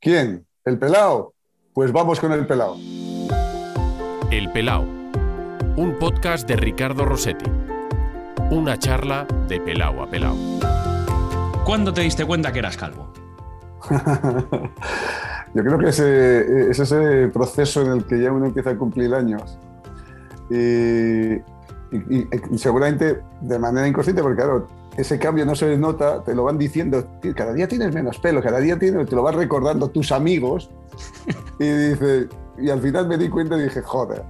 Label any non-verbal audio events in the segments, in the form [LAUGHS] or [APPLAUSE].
¿Quién? ¿El pelao? Pues vamos con el pelao. El Pelao, un podcast de Ricardo Rossetti. Una charla de pelao a pelao. ¿Cuándo te diste cuenta que eras calvo? [LAUGHS] Yo creo que ese, es ese proceso en el que ya uno empieza a cumplir años. Y, y- y seguramente de manera inconsciente, porque claro, ese cambio no se nota, te lo van diciendo, "Tío, cada día tienes menos pelo, cada día tienes, te lo van recordando tus amigos. [LAUGHS] Y dice, y al final me di cuenta y dije, joder,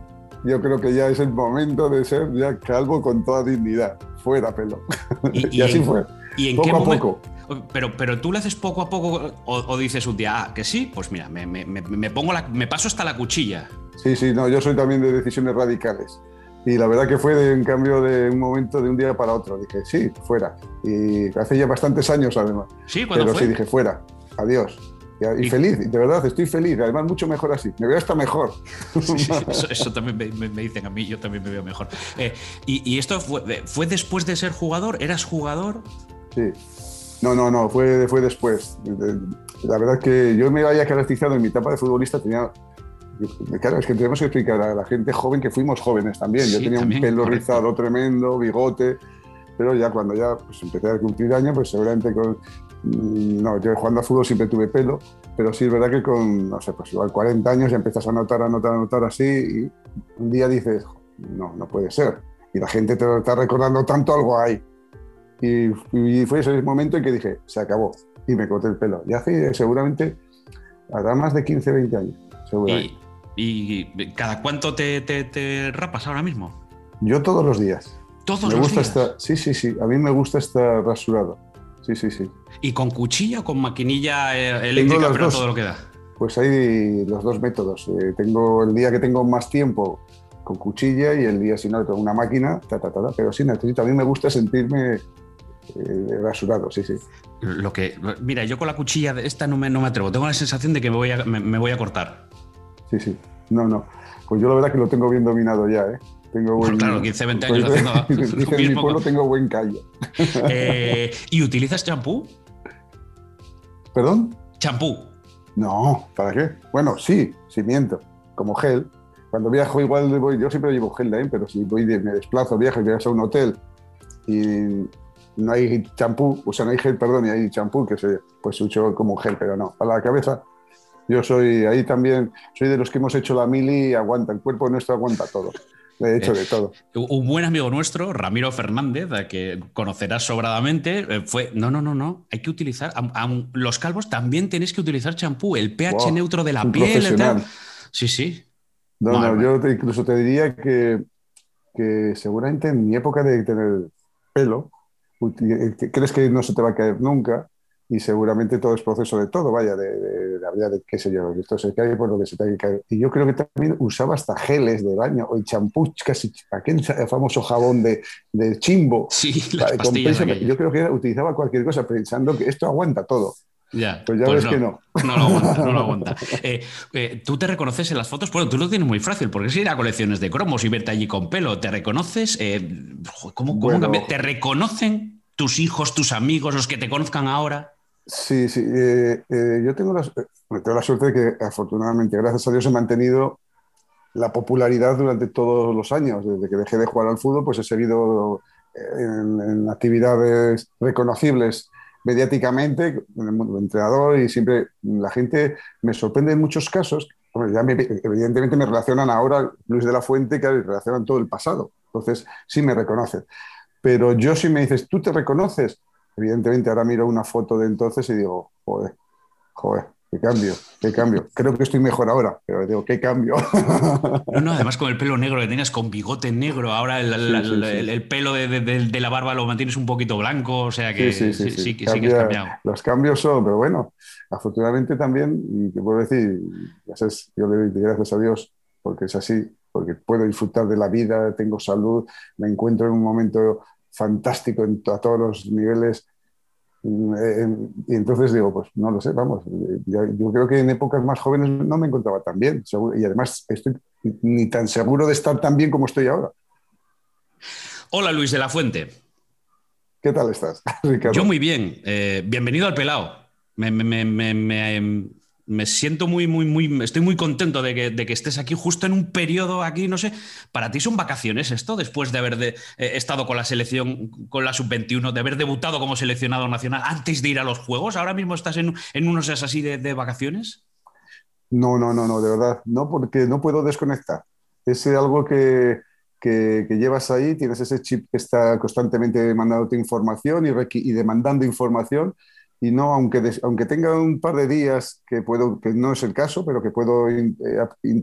yo creo que ya es el momento de ser ya calvo con toda dignidad, fuera pelo. Y- Y, [LAUGHS] y así fue, ¿Y en poco qué a momento? poco. Pero, pero tú lo haces poco a poco o, o dices un día, ah, que sí, pues mira, me- me- me pongo la, me paso hasta la cuchilla. Sí, sí, no, yo soy también de decisiones radicales. Y la verdad que fue de un cambio de un momento de un día para otro. Dije, sí, fuera. Y hace ya bastantes años además. ¿Sí? ¿Cuándo Pero fue? sí, dije, fuera, adiós. Y, feliz, de verdad, estoy feliz. Además, mucho mejor así. Me veo hasta mejor. Sí, sí, [LAUGHS] eso, eso también me, me- me dicen a mí, yo también me veo mejor. Eh, y, y esto fue, fue después de ser jugador? ¿Eras jugador? Sí. No, no, no, fue, fue después. De- La verdad que yo me había caracterizado en mi etapa de futbolista, tenía... Claro, es que tenemos que explicar a la gente joven que fuimos jóvenes también. yo Sí, tenía también, un pelo correcto. rizado tremendo, bigote, pero ya cuando ya pues, empecé a cumplir años, pues seguramente con... mm, No, yo jugando a fútbol siempre tuve pelo, pero sí es verdad que con, no sé, pues igual 40 años ya empiezas a notar, a notar, a notar así y un día dices, no, no puede ser. Y la gente te lo está recordando tanto, algo hay. Y, y fue ese momento en que dije, se acabó. Y me corté el pelo. Y hace seguramente, hará más de 15, 20 años. Seguramente. ¿Y, y cada cuánto te, te- te rapas ahora mismo? Yo todos los días. Todos me los gusta días. estar, sí, sí, sí. A mí me gusta estar rasurado. Sí, sí, sí. ¿Y con cuchilla o con maquinilla eh, eléctrica, pero dos. todo lo que da? Pues hay los dos métodos. Eh, tengo el día que tengo más tiempo con cuchilla y el día si no, con una máquina, ta, ta, ta, ta. pero sí necesito. A mí me gusta sentirme eh, rasurado, sí, sí. Lo que, mira, yo con la cuchilla de esta no me, no me atrevo. Tengo la sensación de que me voy a, me, me voy a cortar. Sí, sí. No, no. Pues yo la verdad que lo tengo bien dominado ya, ¿eh? Tengo buen, Claro, 15, 20 años pues, haciendo [LAUGHS] [LAUGHS] lo en mi pueblo tengo buen callo. [LAUGHS] Eh, ¿Y utilizas champú? ¿Perdón? Champú. No, ¿para qué? Bueno, sí, sí miento, como gel. Cuando viajo igual voy, yo siempre llevo gel también, pero si voy de, me desplazo, viajo y voy a un hotel y no hay champú, o sea, no hay gel, perdón, y hay champú, que se, pues uso como gel, pero no, para la cabeza. Yo soy ahí también, soy de los que hemos hecho la mili y aguanta, el cuerpo nuestro aguanta todo. He hecho de todo. Un buen amigo nuestro, Ramiro Fernández, a que conocerás sobradamente, eh, fue, no, no, no, no, hay que utilizar, los calvos también tenéis que utilizar champú, el pH Wow, neutro de la piel. y tal. Sí, sí. No, yo te- incluso te diría que, que seguramente en mi época de tener pelo, que crees que no se te va a caer nunca y seguramente todo es proceso de todo, vaya, de, de, de, de- de qué sé yo, esto se cae por lo que se te hay que caer. Y yo creo que también usaba hasta geles de baño o champú, casi aquel famoso jabón de, de chimbo. Sí, [LAUGHS] las con pastillas. prisa, yo creo que era- utilizaba cualquier cosa pensando que esto aguanta todo. Ya, Pues ya ves que no. No lo aguanta, no lo aguanta. [LAUGHS] Eh, eh, tú te reconoces en las fotos, bueno, tú lo tienes muy fácil, porque es ir a colecciones de cromos y verte allí con pelo. ¿Te reconoces? Eh, ¿cómo, cómo Bueno. ¿Te reconocen tus hijos, tus amigos, los que te conozcan ahora? Sí, sí. eh, eh, yo tengo la, eh, tengo la suerte de que afortunadamente, gracias a Dios, he mantenido la popularidad durante todos los años. Desde que dejé de jugar al fútbol, pues he seguido en, actividades reconocibles mediáticamente, en el del entrenador y siempre la gente me sorprende en muchos casos. Ya me- evidentemente me relacionan ahora Luis de la Fuente, que relacionan todo el pasado. Entonces, sí me reconocen. Pero yo si me dices, ¿tú te reconoces? Evidentemente ahora miro una foto de entonces y digo, joder, joder, qué cambio, qué cambio. Creo que estoy mejor ahora, pero digo, qué cambio. [LAUGHS] No, no, [LAUGHS] además con el pelo negro que tenías, con bigote negro, ahora el, el- Sí, sí, sí. el- el pelo de, de- la barba lo mantienes un poquito blanco, o sea que Sí, que sí que has Cambia- cambiado. Los cambios son, pero bueno, afortunadamente también, y te puedo decir, ya sabes, yo le doy gracias a Dios porque es así, porque puedo disfrutar de la vida, tengo salud, me encuentro en un momento fantástico en, a todos los niveles. Mm, eh, Y entonces digo, pues no lo sé, vamos, yo, yo creo que en épocas más jóvenes no me encontraba tan bien, seguro, y además estoy ni tan seguro de estar tan bien como estoy ahora. Hola Luis de la Fuente. ¿Qué tal estás, [LAUGHS] Ricardo? Yo muy bien. Eh, bienvenido al pelao. Me, me- me- me- siento muy, muy, muy, estoy muy contento de que, estés aquí justo en un periodo aquí, no sé, para ti son vacaciones esto, después de haber eh, estado con la selección, con la sub-21, de haber debutado como seleccionado nacional antes de ir a los Juegos, ahora mismo estás en, en unos así de, vacaciones. No, no, no, no, de verdad, no, porque no puedo desconectar. Es algo que, que, llevas ahí, tienes ese chip que está constantemente mandándote información y, y demandando información y no, aunque, aunque tenga un par de días que puedo, que no es el caso, pero que puedo eh,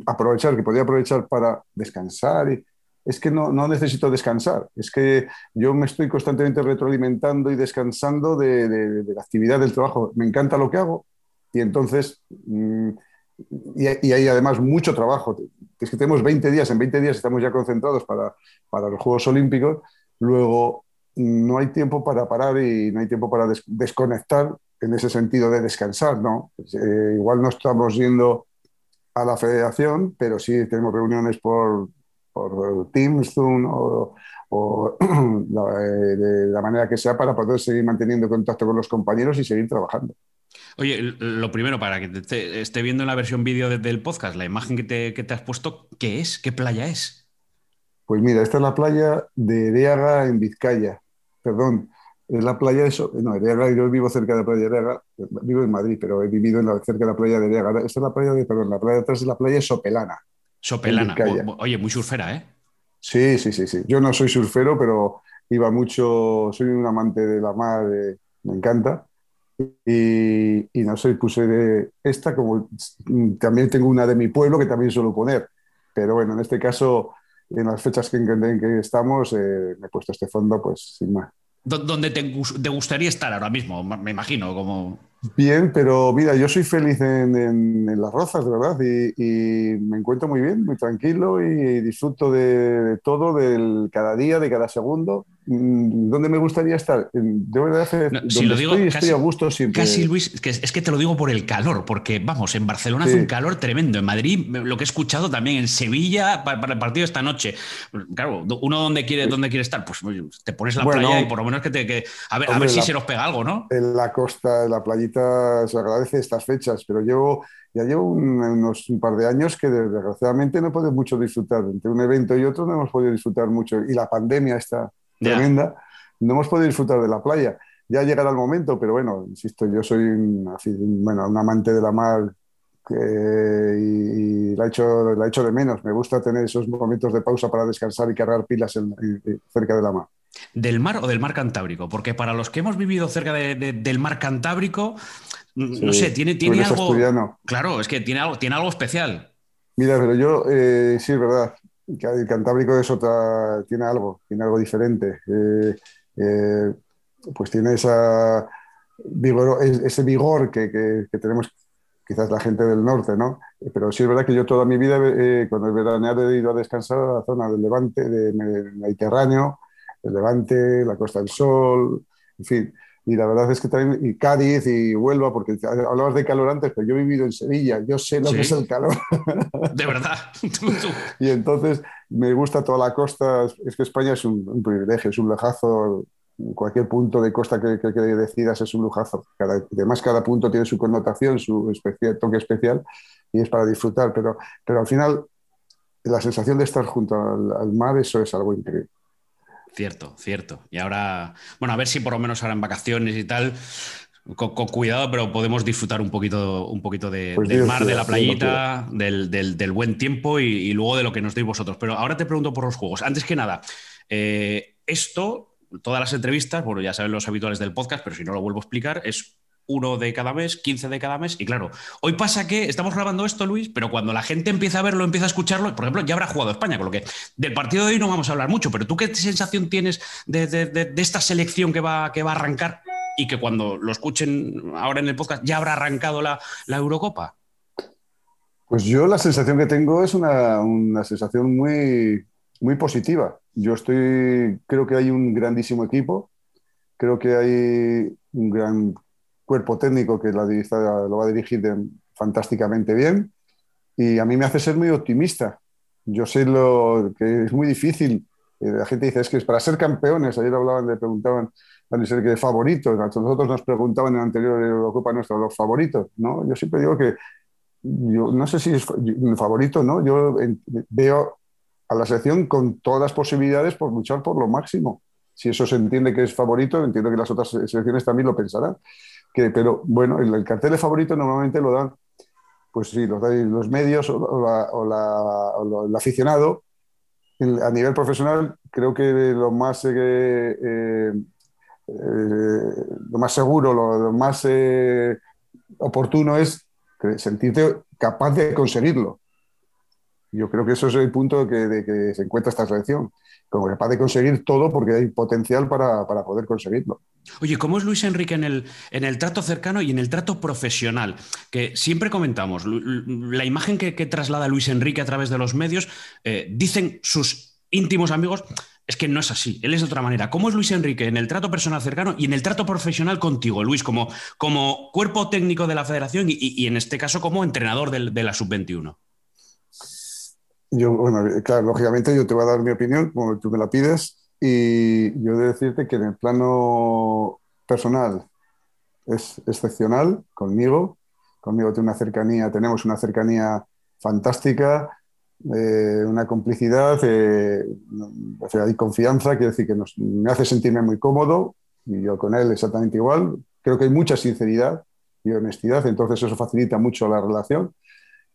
aprovechar, que podría aprovechar para descansar, y, es que no, no, necesito descansar, es que yo me estoy constantemente retroalimentando y descansando de, de, la actividad del trabajo. Me encanta lo que hago y entonces, mm, y, y, hay además mucho trabajo. Es que tenemos 20 días, en 20 días estamos ya concentrados para, para los Juegos Olímpicos, luego no hay tiempo para parar y no hay tiempo para desconectar en ese sentido de descansar, ¿no? Eh, igual no estamos yendo a la federación, pero sí tenemos reuniones por, por Teams, Zoom o, [CLEARS THROAT] de la manera que sea para poder seguir manteniendo contacto con los compañeros y seguir trabajando. Oye, lo primero, para que te esté viendo en la versión vídeo del podcast, la imagen que te, que te has puesto, ¿qué es? ¿Qué playa es? Pues mira, esta es la playa de Deaga en Vizcaya perdón, en la playa de... No, yo vivo cerca de la playa de Ereaga, vivo en Madrid, pero he vivido en la, cerca de la playa de Ereaga. Esta es la playa de, perdón, la playa de atrás es la playa de Sopelana. Sopelana, oye, muy surfera, ¿eh? Sí, sí, sí, sí. Yo no soy surfero, pero iba mucho, soy un amante de la mar, me encanta. Y, no sé, puse de esta, como también tengo una de mi pueblo que también suelo poner. Pero bueno, en este caso en las fechas que, en que estamos, eh, me he puesto este fondo, pues sin más. ¿Dónde te, gustaría estar ahora mismo? Me imagino, como... Bien, pero mira, yo soy feliz en, Las Rozas, de verdad, y, me encuentro muy bien, muy tranquilo y disfruto de, todo, del cada día, de cada segundo. Mm, ¿Dónde me gustaría estar? De verdad, si lo digo, estoy, a gusto siempre. Casi, Luis, es que te lo digo por el calor, porque vamos, en Barcelona hace un calor tremendo, en Madrid, lo que he escuchado también, en Sevilla, para, el partido esta noche. Claro, uno donde quiere, dónde quiere estar, pues te pones la playa y por lo menos que te... a ver, a ver si se nos pega algo, ¿no? En la costa, en la playita se agradece estas fechas, pero llevo, ya llevo unos un par de años que desgraciadamente no puedo mucho disfrutar. Entre un evento y otro no hemos podido disfrutar mucho. Y la pandemia está tremenda, no hemos podido disfrutar de la playa. Ya llegará el momento, pero bueno, insisto, yo soy un, bueno, un amante de la mar y, la, echo, la echo de menos. Me gusta tener esos momentos de pausa para descansar y cargar pilas cerca de la mar. ¿Del mar o del mar Cantábrico? Porque para los que hemos vivido cerca del mar Cantábrico, mm, no sé, tiene, tiene algo. Claro, es que tiene algo, tiene algo especial. Mira, pero yo, eh, sí, es verdad. El Cantábrico es otra, tiene algo, tiene algo diferente. Eh, eh, pues tiene ese vigor que, tenemos quizás la gente del norte, ¿no? Pero sí es verdad que yo toda mi vida, cuando he veraneado, he ido a descansar a la zona del Levante, del Mediterráneo, el Levante, la Costa del Sol, en fin. Y la verdad es que también, y Cádiz y Huelva, porque hablabas de calor antes, pero yo he vivido en Sevilla, yo sé lo que es el calor. [LAUGHS] De verdad. [LAUGHS] y entonces me gusta toda la costa, es que España es un, privilegio, es un lejazo, cualquier punto de costa que, que, decidas es un lujazo. además, cada punto tiene su connotación, su especial, toque especial y es para disfrutar. Pero, pero al final, la sensación de estar junto al mar, eso es algo increíble. Cierto, cierto. Y ahora, bueno, a ver si por lo menos ahora en vacaciones y tal, con, cuidado, pero podemos disfrutar un poquito, un poquito pues del mar, de la playita, del, buen tiempo y, luego de lo que nos deis vosotros. Pero ahora te pregunto por los juegos. Antes que nada, eh, esto, todas las entrevistas, bueno, ya saben los habituales del podcast, pero si no lo vuelvo a explicar, es uno de cada mes, 15 de cada mes. Y claro, hoy pasa que estamos grabando esto, Luis, pero cuando la gente empieza a verlo, empieza a escucharlo, por ejemplo, ya habrá jugado España, con lo que del partido de hoy no vamos a hablar mucho, pero tú qué sensación tienes de, esta selección que va, que va a arrancar y que cuando lo escuchen ahora en el podcast ya habrá arrancado la, Eurocopa? Pues yo la sensación que tengo es una, una sensación muy, muy positiva. Yo estoy, creo que hay un grandísimo equipo, creo que hay un gran cuerpo técnico que la, lo va a dirigir fantásticamente bien y a mí me hace ser muy optimista. Yo sé lo que es muy difícil. Eh, la gente dice, es que es para ser campeones. Ayer hablaban, le preguntaban a ser que favoritos. Nosotros nos preguntaban en la anterior Eurocopa nuestra los favoritos. ¿no? Yo siempre digo que, yo no sé si es favorito, ¿no? Yo veo a la selección con todas las posibilidades por luchar por lo máximo. Si eso se entiende que es favorito, entiendo que las otras selecciones también lo pensarán. Que, pero bueno, el, cartel de favorito normalmente lo dan, pues sí, los, los medios o, el aficionado. a nivel profesional, creo que lo más, eh, eh, eh, lo más seguro, lo, más oportuno es sentirte capaz de conseguirlo. Yo creo que eso es el punto de que, se encuentra esta selección, como capaz de conseguir todo porque hay potencial para, poder conseguirlo. Oye, ¿cómo es Luis Enrique en el, en el trato cercano y en el trato profesional? Que siempre comentamos, la imagen que, traslada Luis Enrique a través de los medios, eh, dicen sus íntimos amigos, es que no es así, él es de otra manera. ¿Cómo es Luis Enrique en el trato personal cercano y en el trato profesional contigo, Luis, como, como cuerpo técnico de la federación y, en este caso como entrenador de, de la sub-21? Yo, bueno, claro, lógicamente yo te voy a dar mi opinión, como tú me la pides, y yo he de decirte que en el plano personal es excepcional conmigo, conmigo tiene una cercanía, tenemos una cercanía fantástica, eh, una complicidad, eh, hay confianza, quiere decir que me hace sentirme muy cómodo, y yo con él exactamente igual, creo que hay mucha sinceridad y honestidad, entonces eso facilita mucho la relación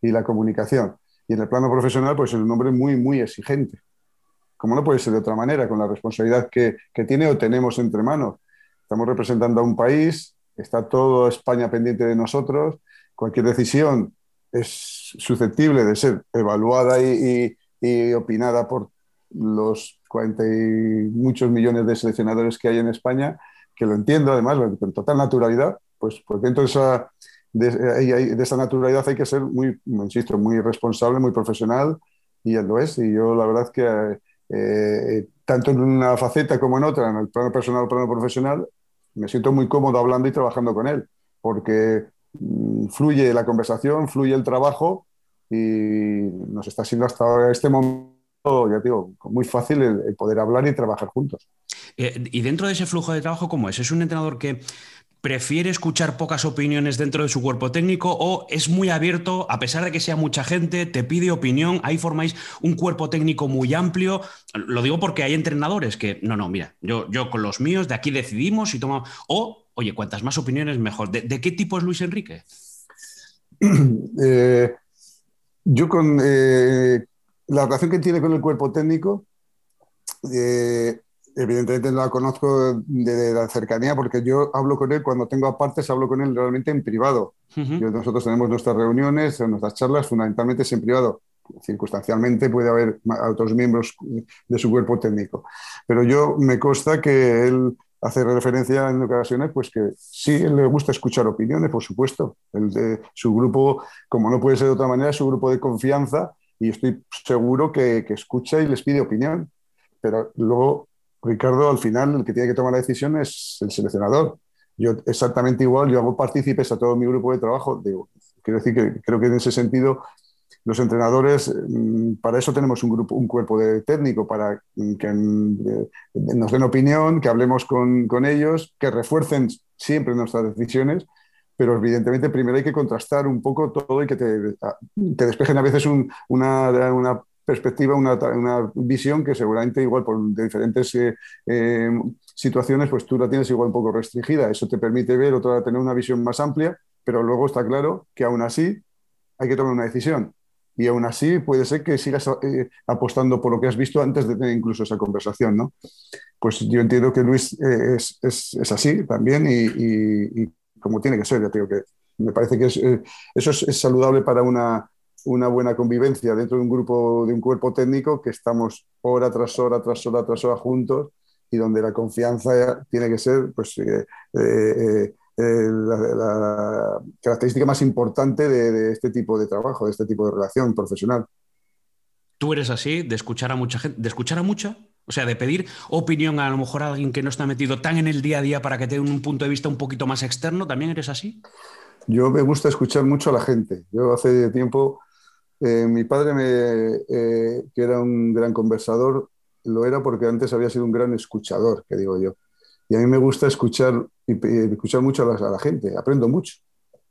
y la comunicación. Y en el plano profesional, pues es un hombre muy, muy exigente. Como no puede ser de otra manera, con la responsabilidad que, que tiene o tenemos entre manos. Estamos representando a un país, está toda España pendiente de nosotros, cualquier decisión es susceptible de ser evaluada y, y, opinada por los 40 y muchos millones de seleccionadores que hay en España, que lo entiendo además con total naturalidad, pues, pues dentro de esa, de, esa naturalidad hay que ser muy, insisto, muy responsable, muy profesional, y él lo es. Y yo la verdad que eh, tanto en una faceta como en otra, en el plano personal o plano profesional, me siento muy cómodo hablando y trabajando con él, porque mm, fluye la conversación, fluye el trabajo y nos está siendo hasta ahora este momento, ya digo, muy fácil el, poder hablar y trabajar juntos. Eh, y dentro de ese flujo de trabajo, ¿cómo es? ¿Es un entrenador que prefiere escuchar pocas opiniones dentro de su cuerpo técnico o es muy abierto, a pesar de que sea mucha gente, te pide opinión, ahí formáis un cuerpo técnico muy amplio. Lo digo porque hay entrenadores que, no, no, mira, yo, yo con los míos de aquí decidimos y tomamos... O, oye, cuantas más opiniones mejor. ¿De, qué tipo es Luis Enrique? [CLEARS THROAT] Eh, yo con eh, la relación que tiene con el cuerpo técnico, eh, evidentemente no la conozco de, la cercanía porque yo hablo con él cuando tengo apartes, hablo con él realmente en privado. nosotros tenemos nuestras reuniones, nuestras charlas, fundamentalmente es en privado. Circunstancialmente puede haber otros miembros de su cuerpo técnico. Pero yo me consta que él hace referencia en ocasiones, pues que sí, él le gusta escuchar opiniones, por supuesto. El de, su grupo, como no puede ser de otra manera, su grupo de confianza y estoy seguro que, que escucha y les pide opinión. Pero luego Ricardo, al final, el que tiene que tomar la decisión es el seleccionador. Yo exactamente igual, yo hago partícipes a todo mi grupo de trabajo. Quiero decir que creo que en ese sentido los entrenadores, mm, para eso tenemos un, grupo, un cuerpo de técnico, para que eh, nos den opinión, que hablemos con, con, ellos, que refuercen siempre nuestras decisiones, pero evidentemente primero hay que contrastar un poco todo y que te, despejen a veces un, una, una, perspectiva, una, una, visión que seguramente igual por diferentes eh, eh, situaciones, pues tú la tienes igual un poco restringida. Eso te permite ver otra, tener una visión más amplia, pero luego está claro que aún así hay que tomar una decisión. Y aún así puede ser que sigas eh, apostando por lo que has visto antes de tener incluso esa conversación, ¿no? Pues yo entiendo que Luis es, es, es, así también y, y, como tiene que ser, ya digo que me parece que eso es saludable para una, una buena convivencia dentro de un grupo, de un cuerpo técnico que estamos hora tras hora, tras hora, tras hora juntos y donde la confianza tiene que ser pues, eh, eh, eh, la, característica más importante de, este tipo de trabajo, de este tipo de relación profesional. ¿Tú eres así, de escuchar a mucha gente, de escuchar a mucha? O sea, de pedir opinión a, lo mejor a alguien que no está metido tan en el día a día para que tenga un punto de vista un poquito más externo, ¿también eres así? Yo me gusta escuchar mucho a la gente. Yo hace tiempo eh, mi padre, eh, que era un gran conversador, lo era porque antes había sido un gran escuchador, que digo yo. Y a mí me gusta escuchar, y, escuchar mucho a la, gente, aprendo mucho.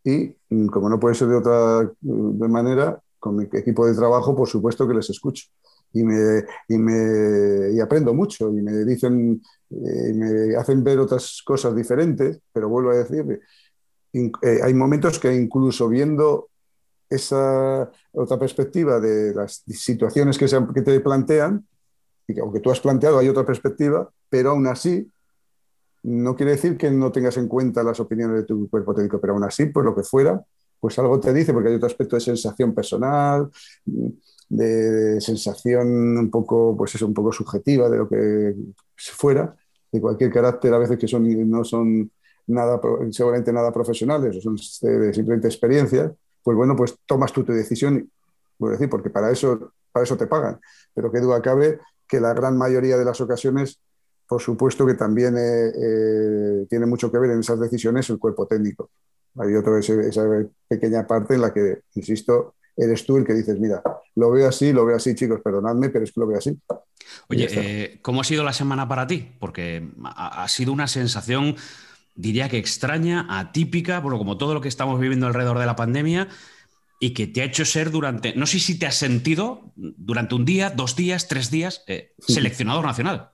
y mm, como no puede ser de otra de manera, con mi equipo de trabajo, por supuesto que les escucho. Y, me, y aprendo mucho y me dicen, eh, me hacen ver otras cosas diferentes, pero vuelvo a decir, eh, hay momentos que incluso viendo esa otra perspectiva de las situaciones que, se, te plantean, y que aunque tú has planteado hay otra perspectiva, pero aún así no quiere decir que no tengas en cuenta las opiniones de tu cuerpo técnico, pero aún así, pues lo que fuera, pues algo te dice, porque hay otro aspecto de sensación personal, de sensación un poco, pues es un poco subjetiva de lo que fuera, de cualquier carácter, a veces que son, no son nada, seguramente nada profesionales, son simplemente experiencias, pues bueno, pues tomas tú tu decisión, por decir, porque para eso, para eso te pagan. Pero que duda cabe que la gran mayoría de las ocasiones, por supuesto que también eh, eh, tiene mucho que ver en esas decisiones el cuerpo técnico. Hay otra esa pequeña parte en la que, insisto, eres tú el que dices, mira, lo veo así, lo veo así, chicos, perdonadme, pero es que lo veo así. Oye, eh, ¿cómo ha sido la semana para ti? Porque ha, sido una sensación, diría que extraña, atípica, bueno, como todo lo que estamos viviendo alrededor de la pandemia, y que te ha hecho ser durante, no sé si te has sentido durante un día, dos días, tres días, eh, seleccionador nacional.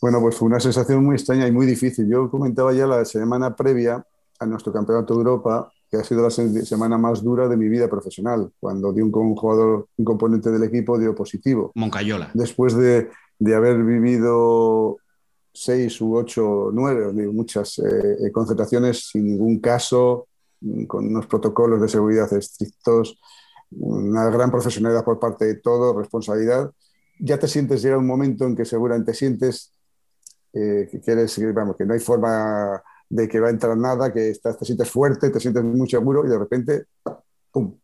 Bueno, pues fue una sensación muy extraña y muy difícil. Yo comentaba ya la semana previa a nuestro campeonato de Europa que ha sido la semana más dura de mi vida profesional, cuando di un, jugador, un componente del equipo dio positivo. Moncayola. Después de, de haber vivido seis u ocho, nueve, muchas eh, concentraciones sin ningún caso, con unos protocolos de seguridad estrictos, una gran profesionalidad por parte de todo, responsabilidad, ya te sientes, llega un momento en que seguramente sientes eh, que quieres, vamos, que no hay forma de que va a entrar nada, que estás, te sientes fuerte, te sientes muy seguro y de repente, ¡pum!,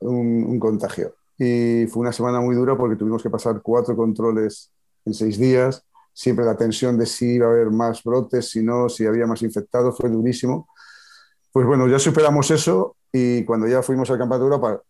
un, contagio. Y fue una semana muy dura porque tuvimos que pasar cuatro controles en seis días, siempre la tensión de si iba a haber más brotes, si no, si había más infectados, fue durísimo. Pues bueno, ya superamos eso y cuando ya fuimos al Campeonato de Europa,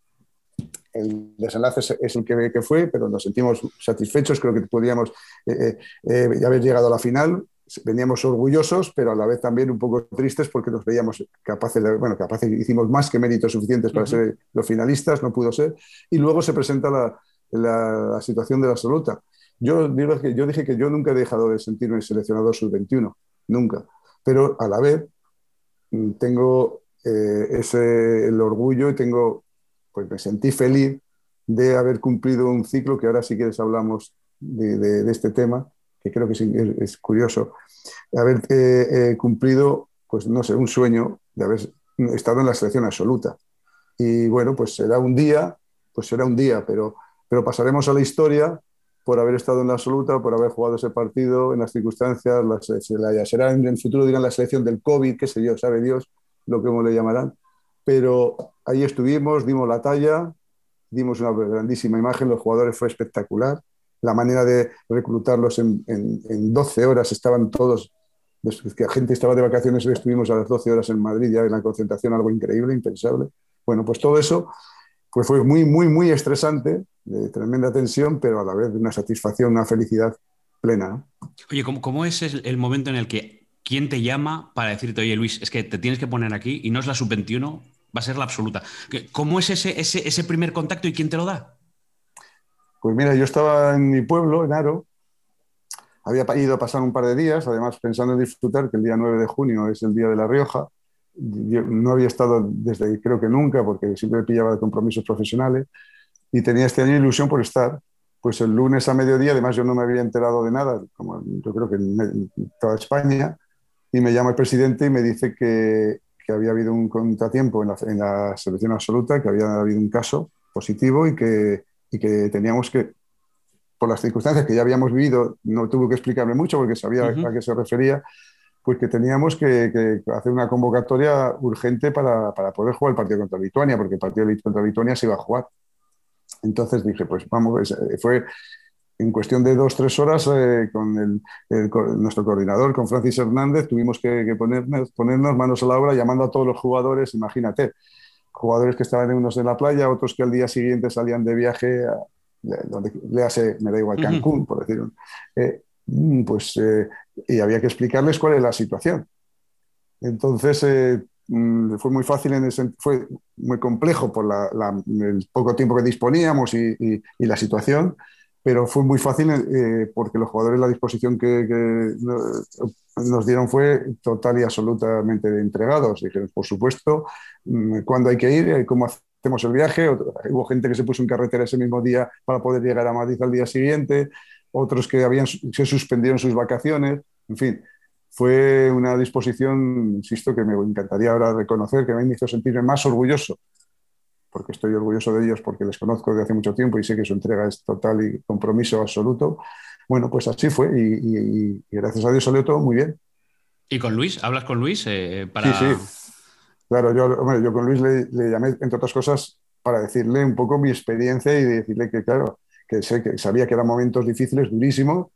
el desenlace es el que, que, fue, pero nos sentimos satisfechos, creo que podíamos eh, eh, eh haber llegado a la final veníamos orgullosos, pero a la vez también un poco tristes porque nos veíamos capaces de, bueno, capaces, hicimos más que méritos suficientes para ser los finalistas, no pudo ser, y luego se presenta la, la, situación de la absoluta. Yo, yo dije que yo nunca he dejado de sentirme seleccionador sub-21, nunca, pero a la vez mm, tengo eh, ese, el orgullo y tengo, pues me sentí feliz de haber cumplido un ciclo que ahora si quieres hablamos de, de este tema, que creo que es, curioso, haber eh, eh, cumplido, pues no sé, un sueño de haber estado en la selección absoluta. Y bueno, pues será un día, pues será un día, pero, pero pasaremos a la historia por haber estado en la absoluta, por haber jugado ese partido en las circunstancias, la, será en el futuro, dirán la selección del COVID, qué sé yo, sabe Dios lo que le llamarán. Pero ahí estuvimos, dimos la talla, dimos una grandísima imagen, los jugadores fue espectacular la manera de reclutarlos en, en, 12 horas, estaban todos, que la gente estaba de vacaciones, estuvimos a las 12 horas en Madrid ya en la concentración, algo increíble, impensable. Bueno, pues todo eso pues fue muy, muy, muy estresante, de tremenda tensión, pero a la vez de una satisfacción, una felicidad plena. Oye, ¿cómo, ¿cómo, es el momento en el que quién te llama para decirte, oye Luis, es que te tienes que poner aquí y no es la sub-21, va a ser la absoluta? ¿Cómo es ese, ese, ese primer contacto y quién te lo da? Pues mira, yo estaba en mi pueblo, en Aro, había ido a pasar un par de días, además pensando en disfrutar, que el día 9 de junio es el Día de La Rioja. Yo no había estado desde creo que nunca, porque siempre pillaba de compromisos profesionales, y tenía este año ilusión por estar. Pues el lunes a mediodía, además yo no me había enterado de nada, como yo creo que en toda España, y me llama el presidente y me dice que, que había habido un contratiempo en la, en la selección absoluta, que había habido un caso positivo y que y que teníamos que, por las circunstancias que ya habíamos vivido, no tuvo que explicarme mucho porque sabía a qué se refería, pues que teníamos que, hacer una convocatoria urgente para, para, poder jugar el partido contra Lituania, porque el partido contra Lituania se iba a jugar. Entonces dije, pues vamos, fue en cuestión de dos, tres horas eh, con, el, nuestro coordinador, con Francis Hernández, tuvimos que, ponernos, ponernos manos a la obra llamando a todos los jugadores, imagínate, jugadores que estaban unos en la playa, otros que al día siguiente salían de viaje, a, donde le hace, me da igual, Cancún, por decirlo. Eh, mm, pues, eh, y había que explicarles cuál es la situación. Entonces, eh, mm, fue muy fácil, en fue muy complejo por el poco tiempo que disponíamos y, la situación, pero fue muy fácil eh, porque los jugadores la disposición que, nos dieron fue total y absolutamente entregados. Dijeron, por supuesto, mm, cuándo hay que ir, cómo hacemos el viaje. Hubo gente que se puso en carretera ese mismo día para poder llegar a Madrid al día siguiente, otros que habían, se suspendieron sus vacaciones, en fin fue una disposición, insisto, que me encantaría ahora reconocer, que me hizo sentirme más orgulloso, porque estoy orgulloso de ellos, porque les conozco desde hace mucho tiempo y sé que su entrega es total y compromiso absoluto. Bueno, pues así fue y, gracias a Dios salió todo muy bien. ¿Y con Luis? ¿Hablas con Luis? Eh, para... Sí, sí. Claro, yo, yo con Luis le, llamé, entre otras cosas, para decirle un poco mi experiencia y decirle que, claro, que, sé, que sabía que eran momentos difíciles, durísimos,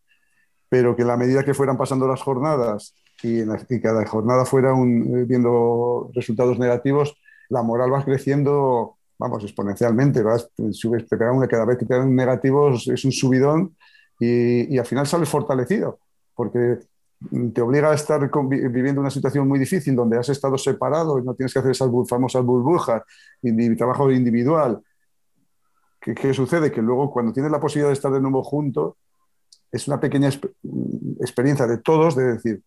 pero que a la medida que fueran pasando las jornadas y, cada jornada fuera eh, viendo resultados negativos, la moral va creciendo, vamos, exponencialmente. Vas, subes, te una, cada vez que te dan negativos es un subidón y, al final sales fortalecido, porque te obliga a estar viviendo una situación muy difícil donde has estado separado y no tienes que hacer esas famosas burbujas y trabajo individual. ¿Qué, ¿Qué, sucede? Que luego cuando tienes la posibilidad de estar de nuevo juntos, es una pequeña experiencia de todos de decir,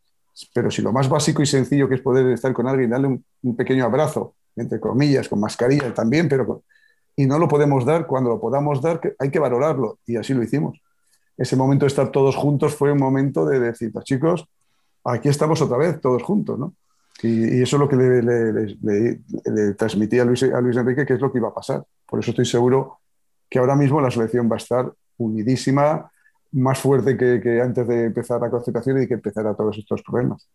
pero si lo más básico y sencillo que es poder estar con alguien, darle un, pequeño abrazo, entre comillas, con mascarilla también, pero y no lo podemos dar, cuando lo podamos dar hay que valorarlo y así lo hicimos. Ese momento de estar todos juntos fue un momento de decir, pues, chicos, aquí estamos otra vez, todos juntos, ¿no? Y, eso es lo que le, transmití a Luis, a Luis Enrique, que es lo que iba a pasar. Por eso estoy seguro que ahora mismo la selección va a estar unidísima, más fuerte que, antes de empezar la concentración y que empezara todos estos problemas.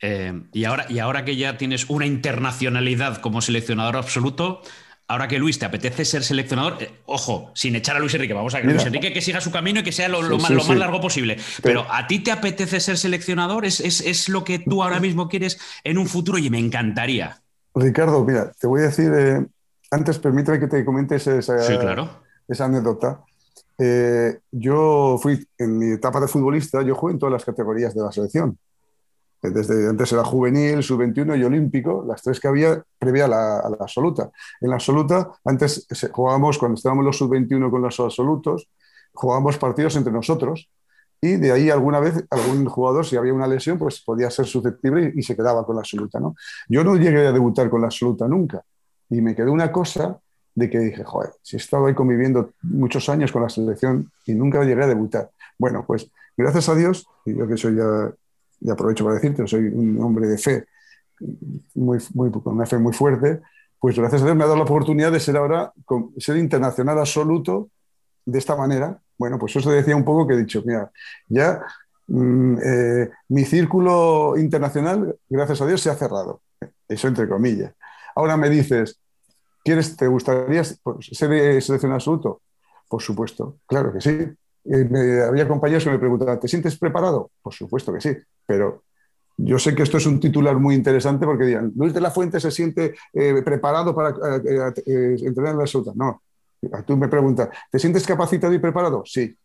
Eh, y, ahora, y ahora que ya tienes una internacionalidad como seleccionador absoluto, ahora que Luis te apetece ser seleccionador, eh, ojo, sin echar a Luis Enrique, vamos a que Luis Enrique que siga su camino y que sea lo, más, largo posible. Pero, ¿a ti te apetece ser seleccionador? ¿Es, ¿Es, lo que tú ahora mismo quieres en un futuro? Y me encantaría. Ricardo, mira, te voy a decir, eh, antes permíteme que te comentes esa, claro. esa anécdota. Eh, yo fui, en mi etapa de futbolista, yo jugué en todas las categorías de la selección. Eh, desde antes era juvenil, sub-21 y olímpico, las tres que había previa a la, absoluta. En la absoluta, antes jugábamos, cuando estábamos los sub-21 con los absolutos, jugábamos partidos entre nosotros y de ahí alguna vez algún jugador, si había una lesión, pues podía ser susceptible y, se quedaba con la absoluta. ¿no? Yo no llegué a debutar con la absoluta nunca y me quedó una cosa de que dije, joder, si he estado ahí conviviendo muchos años con la selección y nunca llegué a debutar. Bueno, pues gracias a Dios, y yo que soy ya, aprovecho para decirte, soy un hombre de fe, muy, muy, con una fe muy fuerte, pues gracias a Dios me ha dado la oportunidad de ser ahora, ser internacional absoluto de esta manera. Bueno, pues eso decía un poco que he dicho, mira, ya mm, eh, mi círculo internacional, gracias a Dios, se ha cerrado. Eso entre comillas. Ahora me dices, ¿Quieres, ¿Te gustaría ser seleccionado absoluto? Por supuesto, claro que sí. Eh, había compañeros que me preguntaban, ¿te sientes preparado? Por supuesto que sí, pero yo sé que esto es un titular muy interesante porque digan, Luis de la Fuente se siente eh, preparado para eh, entrenar en la absoluta. No, tú me preguntas, ¿te sientes capacitado y preparado? Sí,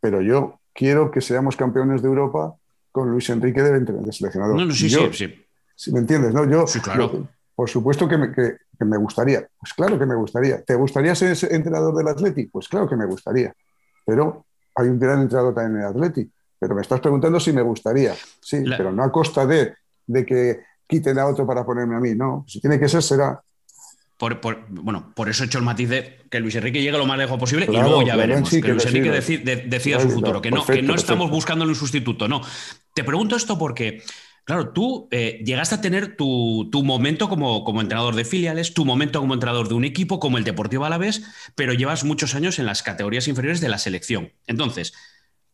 pero yo quiero que seamos campeones de Europa con Luis Enrique de, de seleccionador. No, no, sí, sí, sí. ¿Me entiendes? No, yo, sí, claro. por supuesto que, me, que, que me gustaría. Pues claro que me gustaría. ¿Te gustaría ser entrenador del Athletic? Pues claro que me gustaría. Pero hay un gran entrenador también en el Athletic. Pero me estás preguntando si me gustaría. Sí, pero no a costa de, de, que quiten a otro para ponerme a mí. No, si tiene que ser, será. Por, bueno, por eso he hecho el matiz de que Luis Enrique llegue lo más lejos posible y luego ya veremos. que, Luis Enrique decida, su futuro, que no, que no estamos buscando un sustituto. No. Te pregunto esto porque Claro, tú eh, llegaste a tener tu, momento como, como, entrenador de filiales, tu momento como entrenador de un equipo como el Deportivo Alavés, pero llevas muchos años en las categorías inferiores de la selección. Entonces,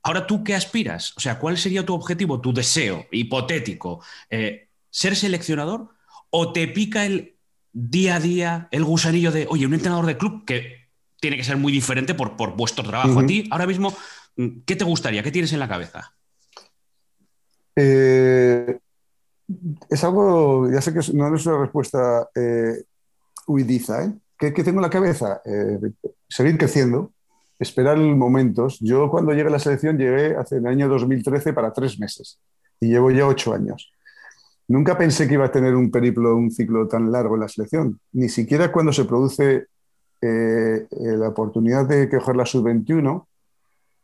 ahora tú qué aspiras? O sea, ¿cuál sería tu objetivo, tu deseo hipotético? Eh, ¿Ser seleccionador? ¿O te pica el día a día, el gusanillo de, oye, un entrenador de club que tiene que ser muy diferente por, por vuestro trabajo? A ti, ahora mismo, ¿qué te gustaría? ¿Qué tienes en la cabeza? Eh, es algo, ya sé que no es una respuesta eh, huidiza, ¿eh? ¿Qué, tengo en la cabeza? Eh, seguir creciendo, esperar momentos. Yo cuando llegué a la selección llegué hace el año 2013 para tres meses y llevo ya ocho años. nunca pensé que iba a tener un periplo, un ciclo tan largo en la selección. Ni siquiera cuando se produce eh, la oportunidad de coger la sub-21,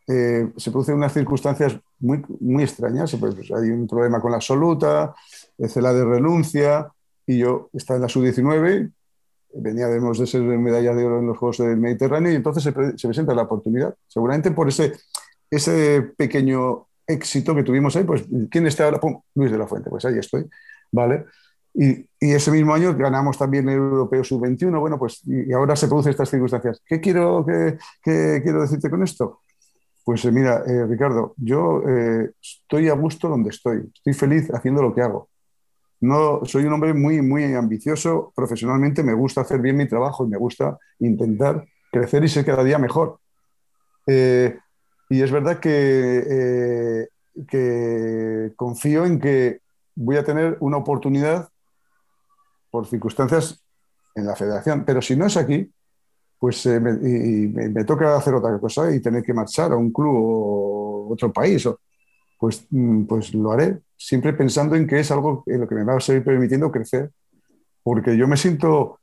eh, se producen unas circunstancias muy, muy extrañas. Pues, hay un problema con la absoluta, la de renuncia, y yo estaba en la sub-19, veníamos de ser medalla de oro en los Juegos del Mediterráneo, y entonces se, presenta la oportunidad. Seguramente por ese, ese pequeño éxito que tuvimos ahí, pues ¿quién está ahora? Luis de la Fuente, pues ahí estoy, ¿vale? Y, y, ese mismo año ganamos también el Europeo Sub-21, bueno, pues y ahora se producen estas circunstancias. ¿Qué quiero, que, quiero decirte con esto? Pues eh, mira, eh, Ricardo, yo eh, estoy a gusto donde estoy, estoy feliz haciendo lo que hago. No, soy un hombre muy, muy ambicioso profesionalmente, me gusta hacer bien mi trabajo y me gusta intentar crecer y ser cada día mejor. y es verdad que, que confío en que voy a tener una oportunidad por circunstancias en la federación, pero si no es aquí, pues eh, me, toca hacer otra cosa y tener que marchar a un club o otro país, pues, mm, pues lo haré, siempre pensando en que es algo en lo que me va a seguir permitiendo crecer, porque yo me siento,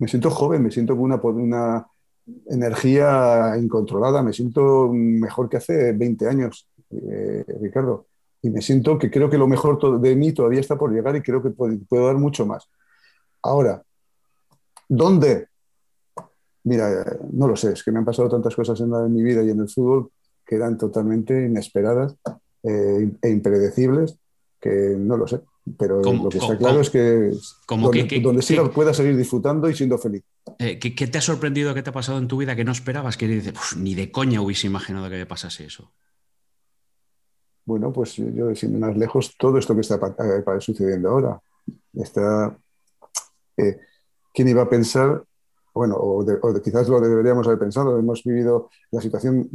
me siento joven, me siento con una, una energía incontrolada, me siento mejor que hace 20 años, eh, Ricardo, y me siento que creo que lo mejor de mí todavía está por llegar y creo que puedo dar mucho más. Ahora, ¿dónde? Mira, no lo sé, es que me han pasado tantas cosas en, mi vida y en el fútbol que eran totalmente inesperadas eh, e impredecibles que no lo sé. Pero lo que está claro es que donde, que, donde pueda seguir disfrutando y siendo feliz. Eh, ¿qué, te ha sorprendido, qué te ha pasado en tu vida que no esperabas? Que dices, ni de coña hubiese imaginado que me pasase eso. Bueno, pues yo, sin más lejos, todo esto que está eh, sucediendo ahora. Está, ¿Quién iba a pensar bueno, o, quizás lo deberíamos haber pensado, hemos vivido la situación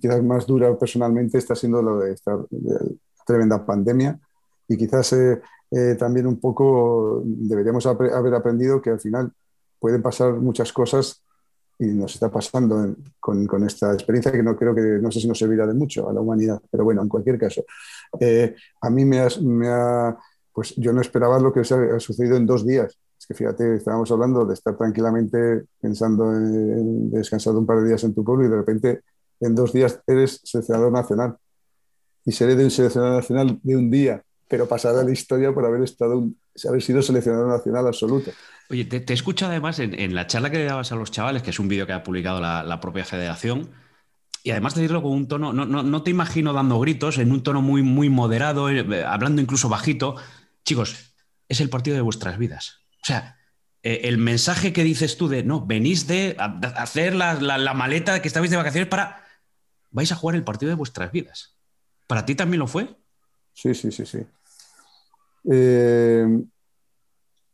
quizás más dura personalmente, está siendo lo de esta tremenda pandemia. Y quizás eh, eh, también un poco deberíamos haber aprendido que al final pueden pasar muchas cosas y nos está pasando con, con, esta experiencia que no creo que no sé si nos servirá de mucho a la humanidad, pero bueno, en cualquier caso, eh, a mí me, me ha, pues yo no esperaba lo que ha sucedido en dos días que fíjate, estábamos hablando de estar tranquilamente pensando en descansar un par de días en tu pueblo y de repente en dos días eres seleccionador nacional. Y seré de un seleccionador nacional de un día, pero pasará la historia por haber, estado haber sido seleccionador nacional absoluto. Oye, te, te escucho además en, la charla que le dabas a los chavales, que es un vídeo que ha publicado la, propia federación, y además de decirlo con un tono, no, no, no, te imagino dando gritos, en un tono muy, muy moderado, eh, hablando incluso bajito. Chicos, es el partido de vuestras vidas. O sea, eh, el mensaje que dices tú de, no, venís de hacer la, maleta que estabais de vacaciones para... vais a jugar el partido de vuestras vidas. ¿Para ti también lo fue? Sí, sí, sí, sí. Eh,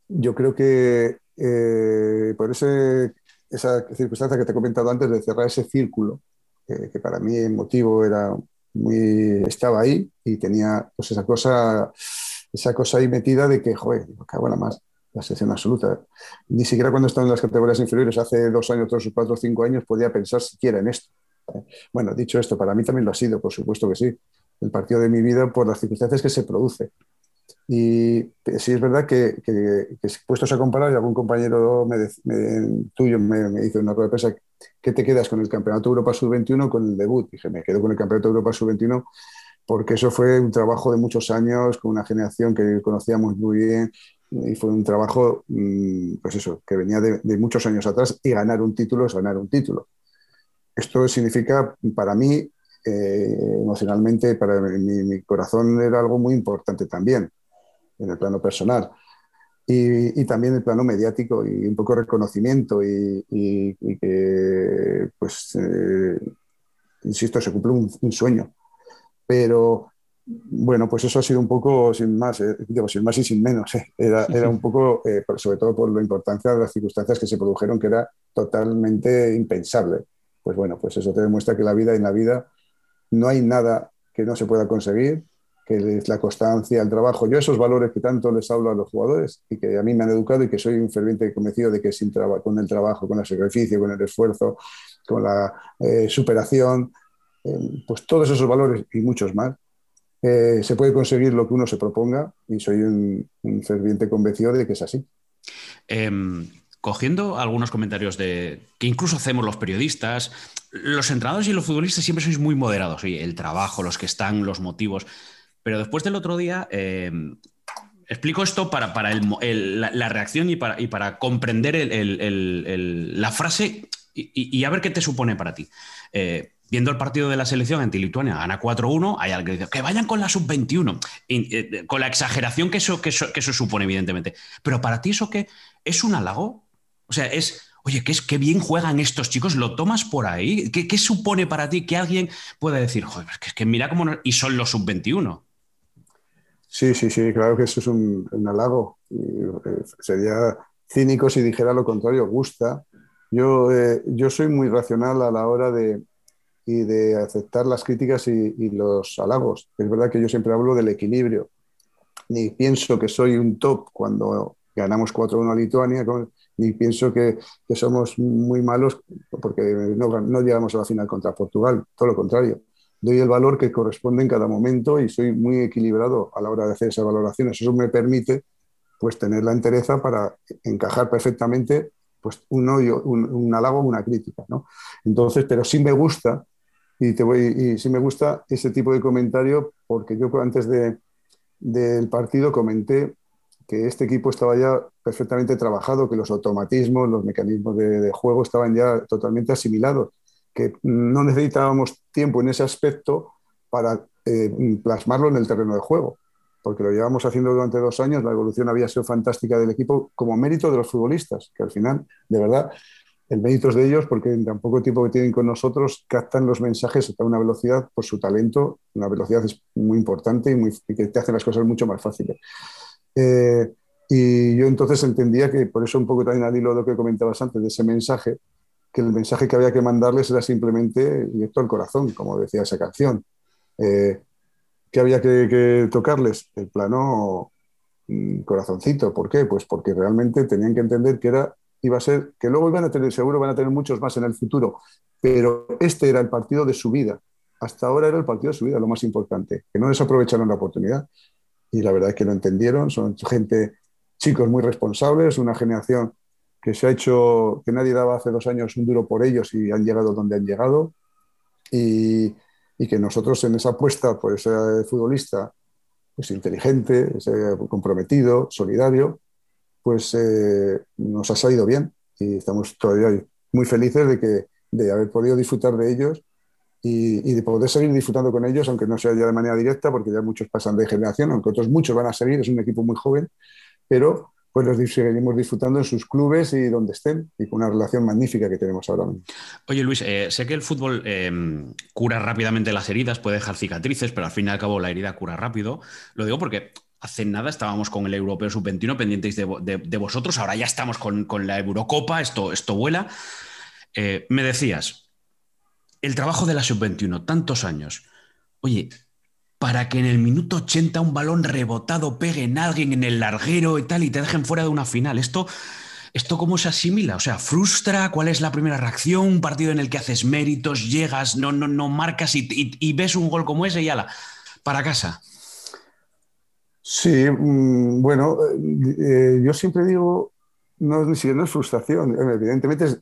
yo creo que eh, por ese, esa circunstancia que te he comentado antes de cerrar ese círculo, que para mí el motivo era muy, estaba ahí y tenía pues esa cosa, esa cosa ahí metida de que, joder, cago la más la selección absoluta. Ni siquiera cuando estaba en las categorías inferiores, hace dos años, tres o cuatro o cinco años, podía pensar siquiera en esto. Bueno, dicho esto, para mí también lo ha sido, por supuesto que sí. El partido de mi vida por las circunstancias que se produce. Y sí es verdad que, que, que puestos a comparar, y algún compañero tuyo me, hizo una rueda de prensa, ¿qué te quedas con el Campeonato Europa Sub-21 con el debut? Dije, me quedo con el Campeonato Europa Sub-21 porque eso fue un trabajo de muchos años con una generación que conocíamos muy bien y fue un trabajo, mm, pues eso, que venía de, muchos años atrás y ganar un título es ganar un título. Esto significa para mí, eh, emocionalmente, para mi, corazón era algo muy importante también, en el plano personal. Y, y también el plano mediático y un poco reconocimiento y, que, pues, eh, insisto, se cumple un, un sueño. Pero bueno, pues eso ha sido un poco sin más, eh, digo, sin más y sin menos. Eh. Era, un poco, eh, sobre todo por la importancia de las circunstancias que se produjeron, que era totalmente impensable. Pues bueno, pues eso te demuestra que la vida en la vida no hay nada que no se pueda conseguir, que es la constancia, el trabajo. Yo esos valores que tanto les hablo a los jugadores y que a mí me han educado y que soy un ferviente convencido de que sin con el trabajo, con el sacrificio, con el esfuerzo, con la superación, pues todos esos valores y muchos más eh, se puede conseguir lo que uno se proponga y soy un, ferviente convencido de que es así. Em, cogiendo algunos comentarios de que incluso hacemos los periodistas, los entrenadores y los futbolistas siempre sois muy moderados. El trabajo, los que están, los motivos. Pero después del otro día, em, explico esto para, para la, reacción y para, y para comprender la frase y, a ver qué te supone para ti. Eh, viendo el partido de la selección anti-Lituania, gana 4-1, hay alguien que dice que vayan con la sub-21, eh, con la exageración que eso, que, eso, supone, evidentemente. Pero para ti, ¿eso qué? ¿Es un halago? O sea, es, oye, qué, es, qué bien juegan estos chicos, ¿lo tomas por ahí? ¿Qué, supone para ti que alguien pueda decir, joder, es que, mira cómo. y son los sub-21? Sí, sí, sí, claro que eso es un, halago. Eh, sería cínico si dijera lo contrario, gusta. Yo, eh, yo soy muy racional a la hora de, y de aceptar las críticas y, los halagos. Es verdad que yo siempre hablo del equilibrio. Ni pienso que soy un top cuando ganamos 4-1 a Lituania, ni pienso que, que, somos muy malos porque no, no llegamos a la final contra Portugal, todo lo contrario doy el valor que corresponde en cada momento y soy muy equilibrado a la hora de hacer esas valoraciones. Eso me permite pues tener la entereza para encajar perfectamente pues un, halago o una crítica. ¿no? Entonces, pero sí me gusta, y, te voy, y sí me gusta ese tipo de comentario porque yo antes de, del partido comenté que este equipo estaba ya perfectamente trabajado, que los automatismos, los mecanismos de, juego estaban ya totalmente asimilados que no necesitábamos tiempo en ese aspecto para eh, plasmarlo en el terreno de juego, porque lo llevamos haciendo durante dos años, la evolución había sido fantástica del equipo como mérito de los futbolistas, que al final, de verdad, el mérito es de ellos porque en tan poco tiempo que tienen con nosotros captan los mensajes a una velocidad por su talento, una velocidad es muy importante y, que te hace las cosas mucho más fáciles. Eh, y yo entonces entendía que, por eso un poco también al hilo lo que comentabas antes, de ese mensaje, que el mensaje que había que mandarles era simplemente directo al corazón, como decía esa canción. Eh, ¿Qué había que, tocarles? El plano mm, corazoncito. ¿Por qué? Pues porque realmente tenían que entender que era, iba a ser, que luego iban a tener, seguro van a tener muchos más en el futuro, pero este era el partido de su vida. Hasta ahora era el partido de su vida, lo más importante, que no desaprovecharon la oportunidad. Y la verdad es que lo entendieron, son gente, chicos muy responsables, una generación que se ha hecho, que nadie daba hace dos años un duro por ellos y han llegado donde han llegado. Y, y que nosotros en esa apuesta por ese futbolista pues inteligente, comprometido, solidario, pues eh, nos ha salido bien y estamos todavía muy felices de, que, de haber podido disfrutar de ellos y, y, de poder seguir disfrutando con ellos, aunque no sea ya de manera directa, porque ya muchos pasan de generación, aunque otros muchos van a seguir, es un equipo muy joven, pero pues los seguiremos disfrutando en sus clubes y donde estén, y con una relación magnífica que tenemos ahora mismo. Oye Luis, eh, sé que el fútbol eh, cura rápidamente las heridas, puede dejar cicatrices, pero al fin y al cabo la herida cura rápido. Lo digo porque hace nada estábamos con el Europeo Sub-21 pendientes de, vosotros, ahora ya estamos con, la Eurocopa, esto, esto vuela. Eh, me decías, el trabajo de la Sub-21, tantos años. Oye, para que en el minuto 80 un balón rebotado pegue en alguien en el larguero y tal y te dejen fuera de una final. Esto, ¿Esto cómo se asimila? O sea, ¿frustra? ¿Cuál es la primera reacción? Un partido en el que haces méritos, llegas, no, no, no marcas y, ves un gol como ese y ala, para casa. Sí, mm, bueno, eh, yo siempre digo, no, ni siquiera es frustración, evidentemente es,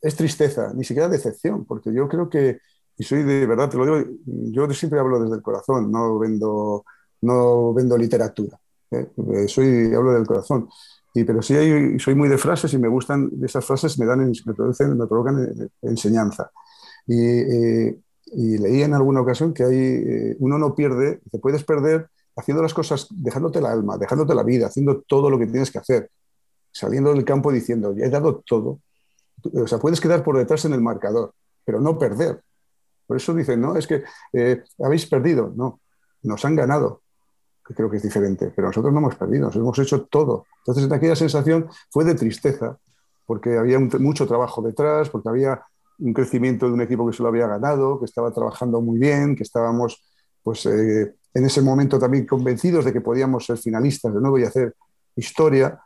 es, tristeza, ni siquiera decepción, porque yo creo que y soy de verdad, te lo digo, yo siempre hablo desde el corazón, no vendo, no vendo literatura, ¿eh? Eh, soy, hablo del corazón. Y, pero sí soy muy de frases y me gustan, esas frases me, dan, me, producen, me provocan eh, enseñanza. Y, y, leí en alguna ocasión que hay, uno no pierde, te puedes perder haciendo las cosas, dejándote el alma, dejándote la vida, haciendo todo lo que tienes que hacer, saliendo del campo diciendo, ya he dado todo. O sea, puedes quedar por detrás en el marcador, pero no perder. Por eso dicen, no, es que eh, habéis perdido. No, nos han ganado, que creo que es diferente, pero nosotros no hemos perdido, nos hemos hecho todo. Entonces, aquella sensación fue de tristeza, porque había mucho trabajo detrás, porque había un crecimiento de un equipo que se lo había ganado, que estaba trabajando muy bien, que estábamos pues, eh, en ese momento también convencidos de que podíamos ser finalistas de nuevo y hacer historia.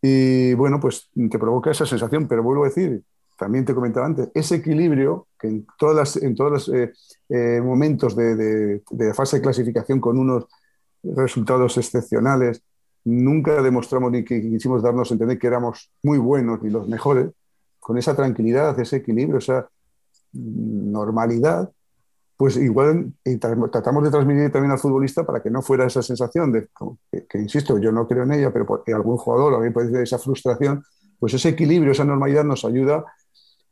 Y bueno, pues te provoca esa sensación, pero vuelvo a decir, también te comentaba antes, ese equilibrio que en, todas en todos los eh, eh, momentos de, de, fase de clasificación con unos resultados excepcionales, nunca demostramos ni que quisimos darnos a entender que éramos muy buenos ni los mejores, con esa tranquilidad, ese equilibrio, esa normalidad, pues igual tratamos de transmitir también al futbolista para que no fuera esa sensación de, que, insisto, yo no creo en ella, pero porque algún jugador alguien puede decir esa frustración, pues ese equilibrio, esa normalidad nos ayuda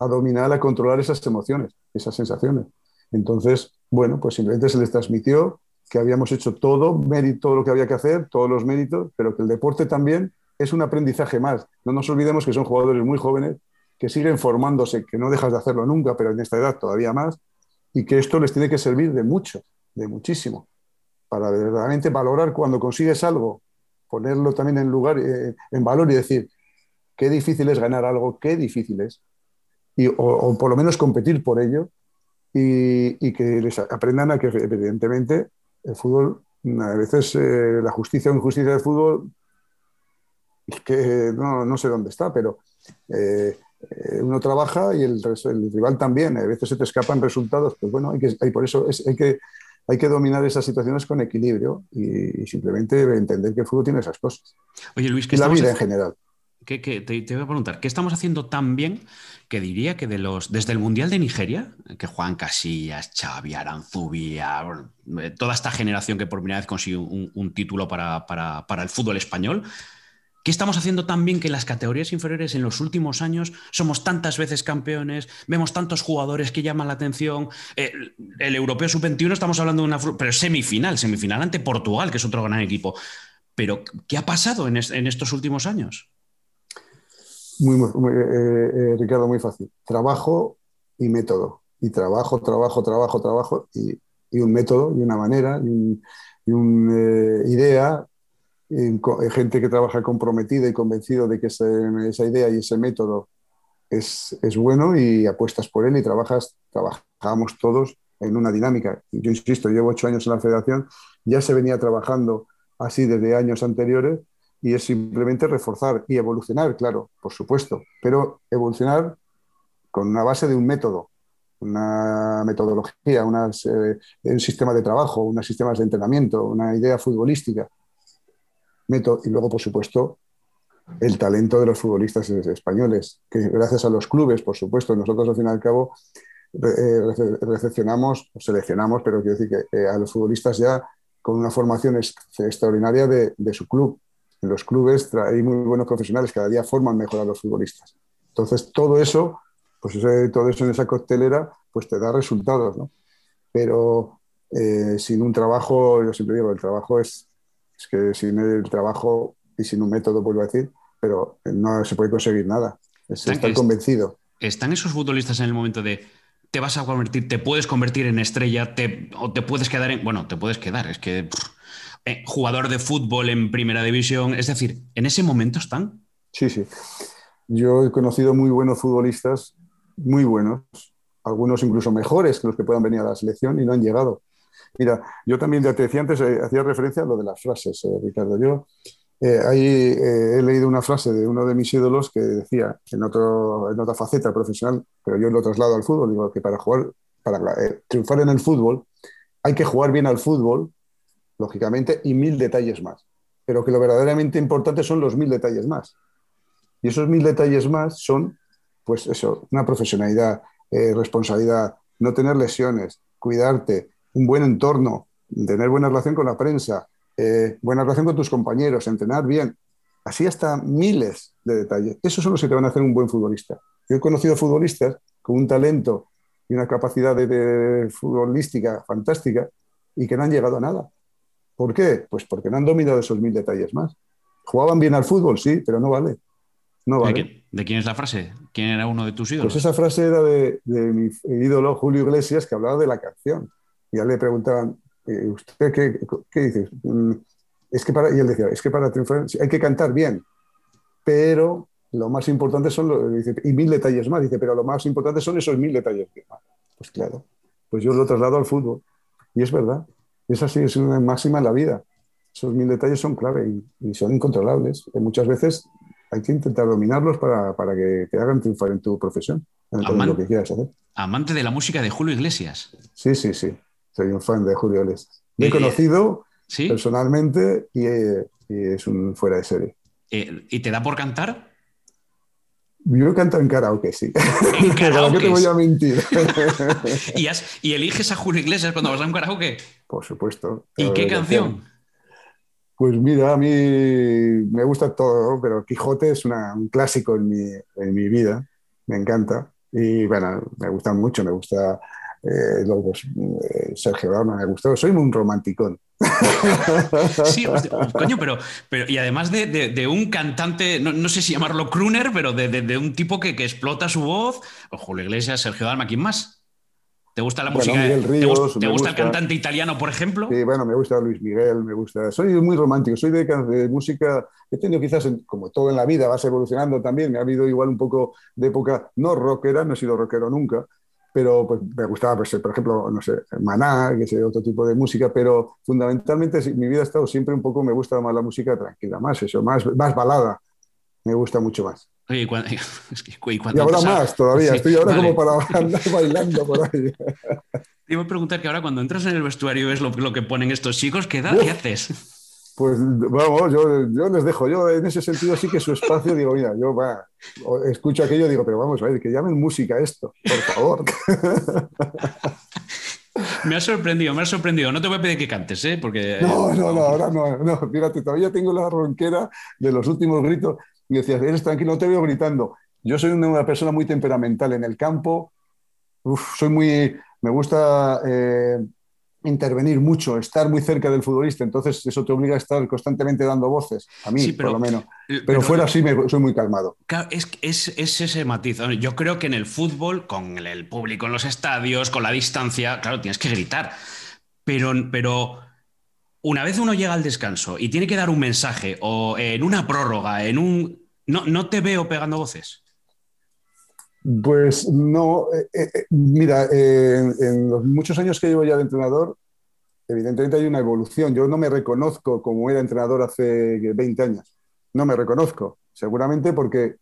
a dominar, a controlar esas emociones, esas sensaciones. Entonces, bueno, pues simplemente se les transmitió que habíamos hecho todo, mérito, todo lo que había que hacer, todos los méritos, pero que el deporte también es un aprendizaje más. No nos olvidemos que son jugadores muy jóvenes que siguen formándose, que no dejas de hacerlo nunca, pero en esta edad todavía más, y que esto les tiene que servir de mucho, de muchísimo, para verdaderamente valorar cuando consigues algo, ponerlo también en lugar, eh, en valor y decir, qué difícil es ganar algo, qué difícil es, y, o, por lo menos competir por ello, y, que les aprendan a que evidentemente el fútbol, a veces eh, la justicia o injusticia del fútbol, que no, no sé dónde está, pero eh, eh, uno trabaja y el, rival también. A veces se te escapan resultados, pues bueno, hay que, por eso hay, que, hay que dominar esas situaciones con equilibrio y, simplemente entender que el fútbol tiene esas cosas. Oye, Luis, ¿qué la vida en general. te, voy a preguntar, ¿qué estamos haciendo tan bien que diría que de los, desde el Mundial de Nigeria, que Juan Casillas, Xavi, Aranzubia, eh, toda esta generación que por primera vez consiguió un, título para, para, el fútbol español, ¿Qué estamos haciendo tan bien que las categorías inferiores en los últimos años somos tantas veces campeones, vemos tantos jugadores que llaman la atención? el, europeo sub-21 estamos hablando de una pero semifinal, semifinal ante Portugal, que es otro gran equipo. Pero, ¿qué ha pasado en, estos últimos años? Muy, eh, eh, Ricardo, muy fácil. Trabajo y método. Y trabajo, trabajo, trabajo, trabajo y, un método y una manera y, una eh, idea gente que trabaja comprometida y convencido de que esa idea y ese método es, es, bueno y apuestas por él y trabajas, trabajamos todos en una dinámica. Yo insisto, llevo ocho años en la federación, ya se venía trabajando así desde años anteriores y es simplemente reforzar y evolucionar, claro, por supuesto, pero evolucionar con una base de un método, una metodología, eh, un sistema de trabajo, unos sistemas de entrenamiento, una idea futbolística y luego, por supuesto, el talento de los futbolistas españoles, que gracias a los clubes, por supuesto, nosotros al fin y al cabo eh, recepcionamos, seleccionamos, pero quiero decir que a los futbolistas ya con una formación extraordinaria de, su club. En los clubes hay muy buenos profesionales, cada día forman mejor a los futbolistas. Entonces, todo eso, pues todo eso en esa costelera, pues te da resultados, ¿no? Pero eh, sin un trabajo, yo siempre digo, el trabajo es es que sin el trabajo y sin un método, vuelvo a decir, pero no se puede conseguir nada. Es estar convencido. ¿Están esos futbolistas en el momento de te vas a convertir, te puedes convertir en estrella te, o te puedes quedar en. Bueno, te puedes quedar, es que. Eh, jugador de fútbol en primera división, es decir, ¿en ese momento están? Sí, sí. Yo he conocido muy buenos futbolistas, muy buenos, algunos incluso mejores que los que puedan venir a la selección y no han llegado. Mira, yo también te decía antes, eh, hacía referencia a lo de las frases, eh, Ricardo. Yo eh, ahí he leído una frase de uno de mis ídolos que decía, en, otra faceta profesional, pero yo lo traslado al fútbol, digo que para jugar, para triunfar en el fútbol, hay que jugar bien al fútbol, lógicamente, y mil detalles más. Pero que lo verdaderamente importante son los mil detalles más. Y esos mil detalles más son, pues eso, una profesionalidad, responsabilidad, no tener lesiones, cuidarte, un buen entorno, tener buena relación con la prensa, eh, buena relación con tus compañeros, entrenar bien. Así hasta miles de detalles. Esos son los que te van a hacer un buen futbolista. Yo he conocido futbolistas con un talento y una capacidad de, futbolística fantástica y que no han llegado a nada. ¿Por qué? Pues porque no han dominado esos mil detalles más. Jugaban bien al fútbol, sí, pero no vale. No vale. ¿De, quién es la frase? ¿Quién era uno de tus ídolos? Pues esa frase era de, de mi ídolo Julio Iglesias, que hablaba de la canción ya le preguntaban, eh, ¿usted qué, qué dice? Mm, es que para, y él decía, es que para triunfar hay que cantar bien, pero lo más importante son los, dice, y mil detalles más, dice, pero lo más importante son esos mil detalles más. Pues claro, pues yo lo traslado al fútbol. Y es verdad, es así, es una máxima en la vida. Esos mil detalles son clave y, son incontrolables. muchas veces hay que intentar dominarlos para, que te hagan triunfar en tu profesión, en lo que quieras hacer. Amante de la música de Julio Iglesias. Sí, sí, sí. Soy un fan de Julio Iglesias. Me he conocido personalmente y, es un fuera de serie. Eh, ¿Y te da por cantar? Yo canto en karaoke, sí. ¿En [LAUGHS] karaoke? te voy a mentir? [LAUGHS] ¿Y, ¿Y, eliges a Julio Iglesias cuando vas a un karaoke? Por supuesto. ¿Y qué canción? Pues mira, a mí me gusta todo, pero Quijote es un clásico en mi, en mi vida. Me encanta. Y bueno, me gusta mucho, me gusta eh, luego eh, Sergio Dalma, me gustó. Soy un romanticón. [LAUGHS] Sí, pues, coño, pero, pero y además de, un cantante, no, sé si llamarlo crooner, pero de, un tipo que, explota su voz, o Julio Iglesias, Sergio Dalma, ¿quién más? ¿Te gusta la música? ¿Te, gusta, el cantante italiano, por ejemplo? Sí, bueno, me gusta Luis Miguel, me gusta. Soy muy romántico, soy de, música. He tenido quizás, como todo en la vida, vas evolucionando también. Me ha habido igual un poco de época no rockera, no he sido rockero nunca, pero pues, me gustaba, pues, por ejemplo, no sé, Maná, que es otro tipo de música, pero fundamentalmente mi vida ha estado siempre un poco, me gusta más la música tranquila, más eso, más, más balada, me gusta mucho más. Oye, y, cuando, [LAUGHS] y, ahora más todavía, estoy ahora como para andar [LAUGHS] bailando por ahí. Te iba a preguntar que ahora cuando entras en el vestuario ves lo, lo que ponen estos chicos, ¿qué edad? ¿Qué haces? Pues vamos, yo, yo, les dejo, yo en ese sentido sí que su espacio, digo, mira, yo va, escucho aquello, digo, pero vamos a ver, que llamen música esto, por favor. [LAUGHS] Me ha sorprendido, me ha sorprendido. No te voy a pedir que cantes, ¿eh? Porque... No, no, no, ahora no, no. Fíjate, todavía tengo la ronquera de los últimos gritos. Y decías, eres tranquilo, no te veo gritando. Yo soy una persona muy temperamental en el campo. Uf, soy muy... Me gusta eh, intervenir mucho, estar muy cerca del futbolista, entonces eso te obliga a estar constantemente dando voces, a mí por lo menos. Pero, fuera así soy muy calmado. Es, es, es, ese matiz. Yo creo que en el fútbol, con el público en los estadios, con la distancia, claro, tienes que gritar. Pero, pero una vez uno llega al descanso y tiene que dar un mensaje o en una prórroga, en un... No, no te veo pegando voces. Pues no, eh, eh, eh, mira, en los muchos años que llevo ya de entrenador, evidentemente hay una evolución. Yo no me reconozco como era entrenador hace 20 años. No me reconozco, seguramente porque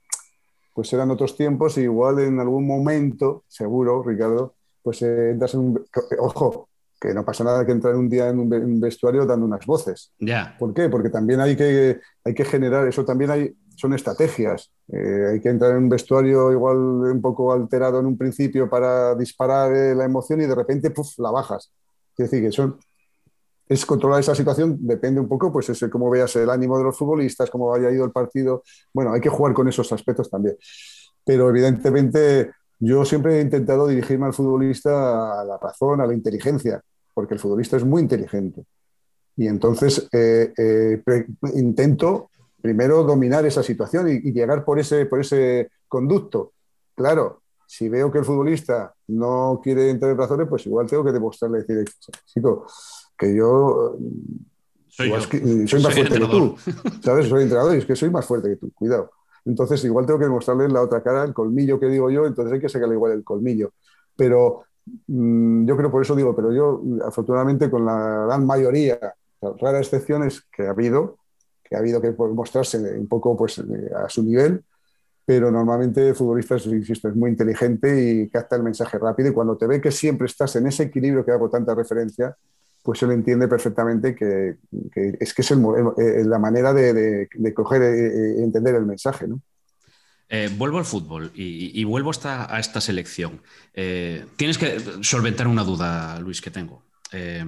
pues eran otros tiempos y igual en algún momento, seguro, Ricardo, pues entras en un... Ojo, que no pasa nada que entrar un día en un vestuario dando unas voces. Ya. ¿Por qué? Porque también hay que, hay que generar, eso también hay, son estrategias. Eh, hay que entrar en un vestuario igual un poco alterado en un principio para disparar eh, la emoción y de repente puff, la bajas. Es decir, que es controlar esa situación, depende un poco, pues es cómo veas el ánimo de los futbolistas, cómo haya ido el partido. Bueno, hay que jugar con esos aspectos también. Pero evidentemente yo siempre he intentado dirigirme al futbolista a la razón, a la inteligencia, porque el futbolista es muy inteligente. Y entonces eh, intento primero dominar esa situación y, llegar por ese, por ese conducto. Claro, si veo que el futbolista no quiere entrar en razones, pues igual tengo que demostrarle, decir, chico, que yo soy, más fuerte que tú, [LAUGHS] ¿sabes? Soy entrenador y es que soy más fuerte que tú, cuidado. Entonces, igual tengo que demostrarle la otra cara el colmillo que digo yo, entonces hay que sacarle igual el colmillo. Pero mm, yo creo, por eso digo, pero yo, afortunadamente, con la gran mayoría, raras excepciones que ha habido, que ha habido que mostrarse un poco pues, a su nivel, pero normalmente el futbolista, es muy inteligente y capta el mensaje rápido y cuando te ve que siempre estás en ese equilibrio que hago tanta referencia, pues él entiende perfectamente que, es que es la manera de, coger y e, e, entender el mensaje. ¿no? Eh, vuelvo al fútbol y, vuelvo a esta selección. Eh, tienes que solventar una duda, Luis, que tengo. Eh,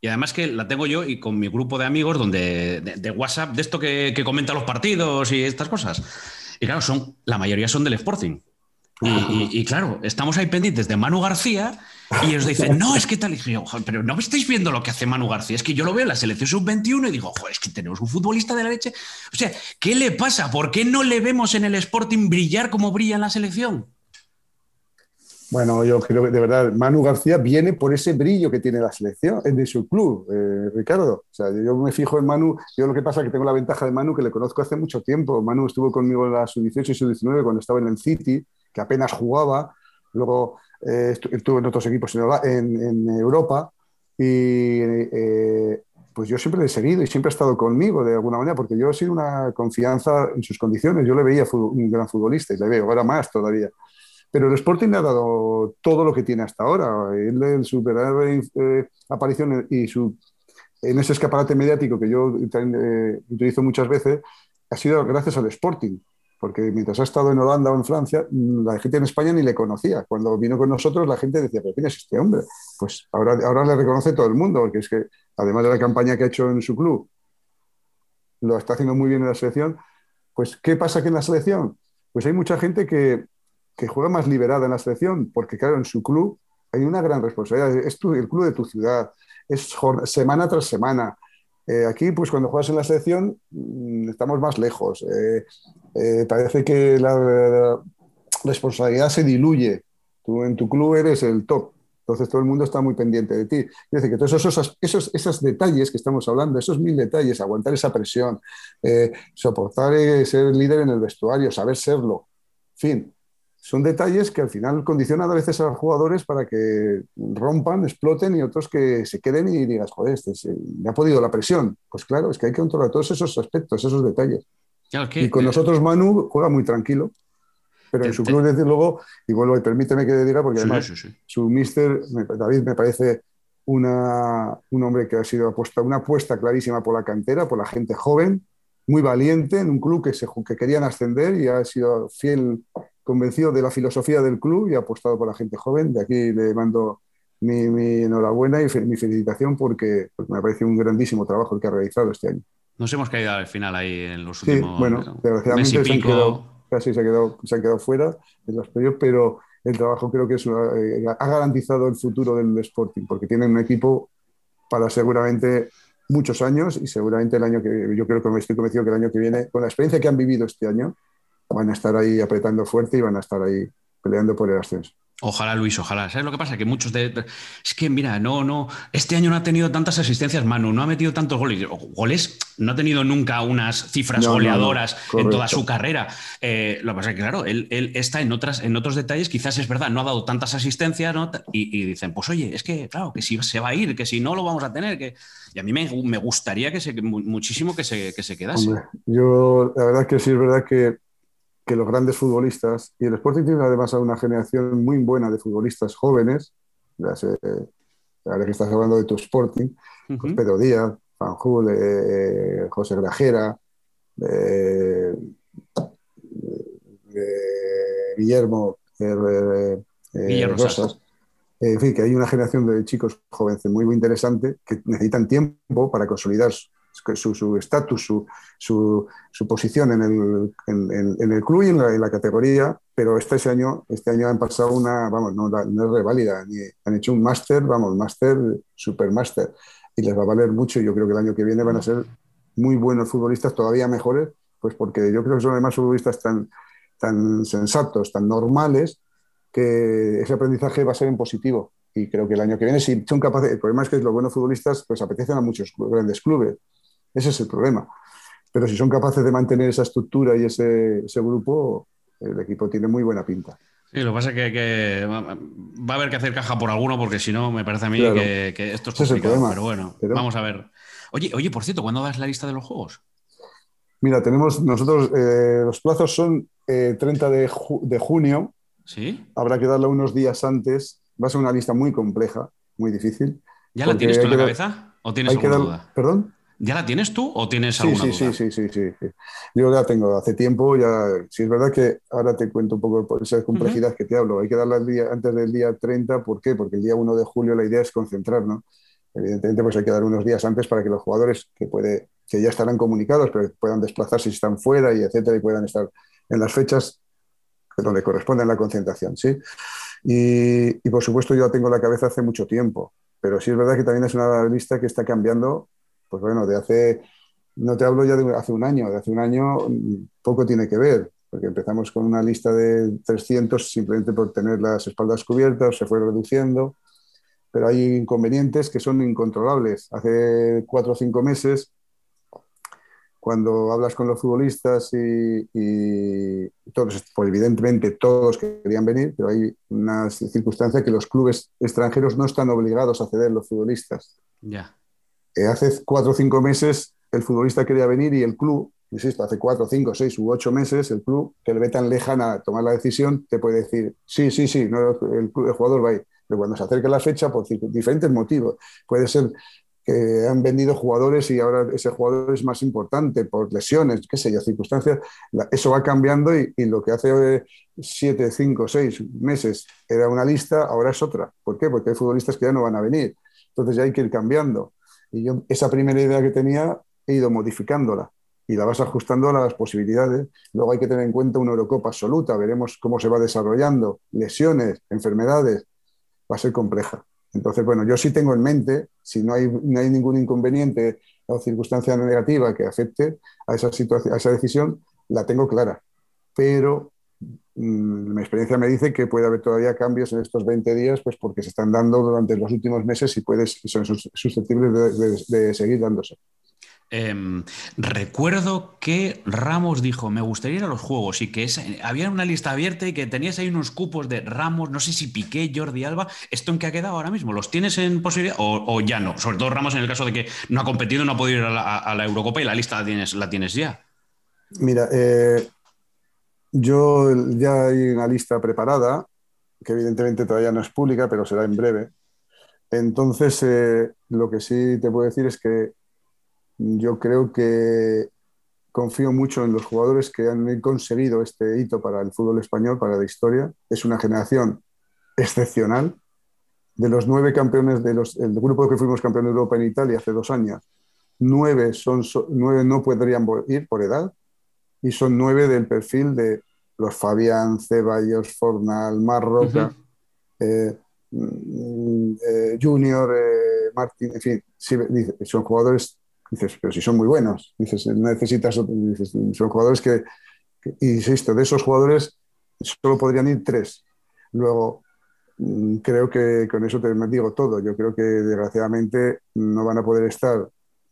y además que la tengo yo y con mi grupo de amigos donde, de, WhatsApp, de esto que, que, comenta los partidos y estas cosas. Y claro, son, la mayoría son del Sporting. Y, claro, estamos ahí pendientes de Manu García y os dicen, no, es que tal. Y yo, pero no me estáis viendo lo que hace Manu García. Es que yo lo veo en la selección sub-21 y digo, joder, es que tenemos un futbolista de la leche. O sea, ¿qué le pasa? ¿Por qué no le vemos en el Sporting brillar como brilla en la selección? Bueno, yo creo que de verdad Manu García viene por ese brillo que tiene la selección, de su club, eh, Ricardo. O sea, yo me fijo en Manu, yo lo que pasa es que tengo la ventaja de Manu que le conozco hace mucho tiempo. Manu estuvo conmigo en la sub-18 y sub-19 cuando estaba en el City, que apenas jugaba, luego eh, estuvo en otros equipos en, Europa y eh, pues yo siempre le he seguido y siempre ha estado conmigo de alguna manera, porque yo he sido una confianza en sus condiciones. Yo le veía un gran futbolista y le veo ahora más todavía. Pero el Sporting le ha dado todo lo que tiene hasta ahora. Él, su verdadera eh, aparición y su, en ese escaparate mediático que yo eh, utilizo muchas veces ha sido gracias al Sporting. Porque mientras ha estado en Holanda o en Francia, la gente en España ni le conocía. Cuando vino con nosotros, la gente decía, ¿pero quién es este hombre? Pues ahora, ahora le reconoce todo el mundo, porque es que además de la campaña que ha hecho en su club, lo está haciendo muy bien en la selección. Pues, ¿qué pasa aquí en la selección? Pues hay mucha gente que, juega más liberada en la selección, porque claro, en su club hay una gran responsabilidad. Es el club de tu ciudad, es semana tras semana. Eh, aquí, pues cuando juegas en la selección, mm, estamos más lejos. Eh, eh, parece que la, responsabilidad se diluye. Tú en tu club eres el top. Entonces todo el mundo está muy pendiente de ti. Es decir, que todos esos, esos, esos detalles que estamos hablando, esos mil detalles, aguantar esa presión, soportar ser líder en el vestuario, saber serlo, fin, son detalles que al final condicionan a veces a los jugadores para que rompan, exploten y otros que se queden y digas, joder, este me ha podido la presión. Pues claro, es que hay que controlar todos esos aspectos, esos detalles. y con nosotros Manu juega muy tranquilo. Pero en su club, desde luego, y vuelvo, y permíteme que le diga, porque además su mister, David, me parece una, un hombre que ha sido apuesta, una apuesta clarísima por la cantera, por la gente joven, muy valiente, en un club que, se, que querían ascender y ha sido fiel, convencido de la filosofía del club y apostado por la gente joven. De aquí le mando mi, mi enhorabuena y mi felicitación porque, me parece un grandísimo trabajo el que ha realizado este año. Nos hemos caído al final ahí en los últimos. Sí, bueno, desgraciadamente se han quedado casi se, ha quedado, se han quedado fuera en los periodos, pero el trabajo creo que es eh, ha garantizado el futuro del Sporting, porque tienen un equipo para seguramente muchos años y seguramente el año que yo creo que me estoy convencido que el año que viene, con la experiencia que han vivido este año, van a estar ahí apretando fuerte y van a estar ahí peleando por el ascenso. Ojalá, Luis, ojalá. ¿Sabes lo que pasa? Que muchos de. Es que, mira, no, no. Este año no ha tenido tantas asistencias, Manu, no ha metido tantos goles. Goles, no ha tenido nunca unas cifras goleadoras en toda su carrera. Eh, lo que pasa es que, claro, él, está en, otras, en otros detalles, quizás es verdad, no ha dado tantas asistencias, ¿no? Y, dicen, pues oye, es que, claro, que si se va a ir, que si no lo vamos a tener. que Y a mí me, me gustaría que se, muchísimo que se, que se quedase. yo, la verdad que sí, es verdad que que los grandes futbolistas, y el Sporting tiene además a una generación muy buena de futbolistas jóvenes, ahora que estás hablando de tu Sporting, pues Pedro Díaz, Fanjul, eh, José Grajera, Guillermo, eh, Rosas. En fin, que hay una generación de chicos jóvenes muy, muy interesante que necesitan tiempo para consolidar su estatus, su, su, posición en el, club y en la, categoría, pero este año, este año han pasado una, vamos, no, no es reválida, han hecho un máster, vamos, máster, super máster, y les va a valer mucho. Yo creo que el año que viene van a ser muy buenos futbolistas, todavía mejores, pues porque yo creo que son además futbolistas tan, tan sensatos, tan normales, que ese aprendizaje va a ser en positivo. Y creo que el año que viene, si son capaces, el problema es que los buenos futbolistas pues apetecen a muchos grandes clubes. Ese es el problema. Pero si son capaces de mantener esa estructura y ese, grupo, el equipo tiene muy buena pinta. Sí, lo que pasa es que, va a haber que hacer caja por alguno, porque si no, me parece a mí que, esto es complicado. pero bueno, vamos a ver. Oye, oye, por cierto, ¿cuándo das la lista de los juegos? Mira, tenemos nosotros, eh, los plazos son 30 eh, de, junio. Sí. Habrá que darla unos días antes. Va a ser una lista muy compleja, muy difícil. ¿Ya la tienes tú en la cabeza? ¿O tienes alguna duda? ¿Perdón? ¿Ya la tienes tú o tienes alguna sí, duda? Sí, sí, sí, sí, Yo la tengo hace tiempo, ya. Sí, es verdad que ahora te cuento un poco por esa complejidad que te hablo. Hay que darla día, antes del día 30, ¿por qué? Porque el día 1 de julio la idea es concentrar, ¿no? Evidentemente, pues hay que dar unos días antes para que los jugadores que, puede, que ya estarán comunicados, pero puedan desplazarse si están fuera y etcétera, y puedan estar en las fechas donde corresponde la concentración, ¿sí? Y, y por supuesto, yo la tengo en la cabeza hace mucho tiempo, pero sí es verdad que también es una lista que está cambiando pues bueno, de hace, no te hablo ya de hace un año, de hace un año mm, poco tiene que ver, porque empezamos con una lista de 300 simplemente por tener las espaldas cubiertas, se fue reduciendo, pero hay inconvenientes que son incontrolables. Hace cuatro o cinco meses, cuando hablas con los futbolistas y, todos, pues evidentemente todos querían venir, pero hay una circunstancia que los clubes extranjeros no están obligados a ceder los futbolistas. Ya hace cuatro o cinco meses el futbolista quería venir y el club, insisto, hace cuatro, cinco, seis u ocho meses, el club que le ve tan lejana a tomar la decisión, te puede decir, sí, sí, sí, no, el, el jugador va a ir. Pero cuando se acerca la fecha, por diferentes motivos, puede ser que han vendido jugadores y ahora ese jugador es más importante por lesiones, qué sé yo, circunstancias, eso va cambiando y, lo que hace siete, cinco, seis meses era una lista, ahora es otra. ¿Por qué? Porque hay futbolistas que ya no van a venir. Entonces ya hay que ir cambiando. Y yo esa primera idea que tenía he ido modificándola y la vas ajustando a las posibilidades. Luego hay que tener en cuenta una Eurocopa absoluta, veremos cómo se va desarrollando, lesiones, enfermedades, va a ser compleja. Entonces, bueno, yo sí tengo en mente, si no hay, no hay ningún inconveniente o circunstancia negativa que afecte a esa, a esa decisión, la tengo clara. Pero mi experiencia me dice que puede haber todavía cambios en estos 20 días, pues porque se están dando durante los últimos meses y puedes, son susceptibles de, de, de seguir dándose. Eh, recuerdo que Ramos dijo, me gustaría ir a los juegos y que es, había una lista abierta y que tenías ahí unos cupos de Ramos, no sé si Piqué, Jordi Alba, ¿esto en qué ha quedado ahora mismo? ¿Los tienes en posibilidad o, o ya no? Sobre todo Ramos en el caso de que no ha competido, no ha podido ir a la, a la Eurocopa y la lista la tienes, la tienes ya. Mira, eh, yo ya hay una lista preparada, que evidentemente todavía no es pública, pero será en breve. Entonces, eh, lo que sí te puedo decir es que yo creo que confío mucho en los jugadores que han conseguido este hito para el fútbol español, para la historia. Es una generación excepcional. De los nueve campeones del de grupo que fuimos campeón de Europa en Italia hace dos años, nueve, son, nueve no podrían ir por edad y son nueve del perfil de los Fabián, Ceballos, Fornal, Marroca, uh -huh. eh, eh, Junior, eh, Martín, en fin, sí, son jugadores Dices, pero si son muy buenos. Dices, necesitas, dices, son jugadores que, que, insisto, de esos jugadores solo podrían ir tres. Luego, mm, creo que con eso te digo todo. Yo creo que desgraciadamente no van a poder estar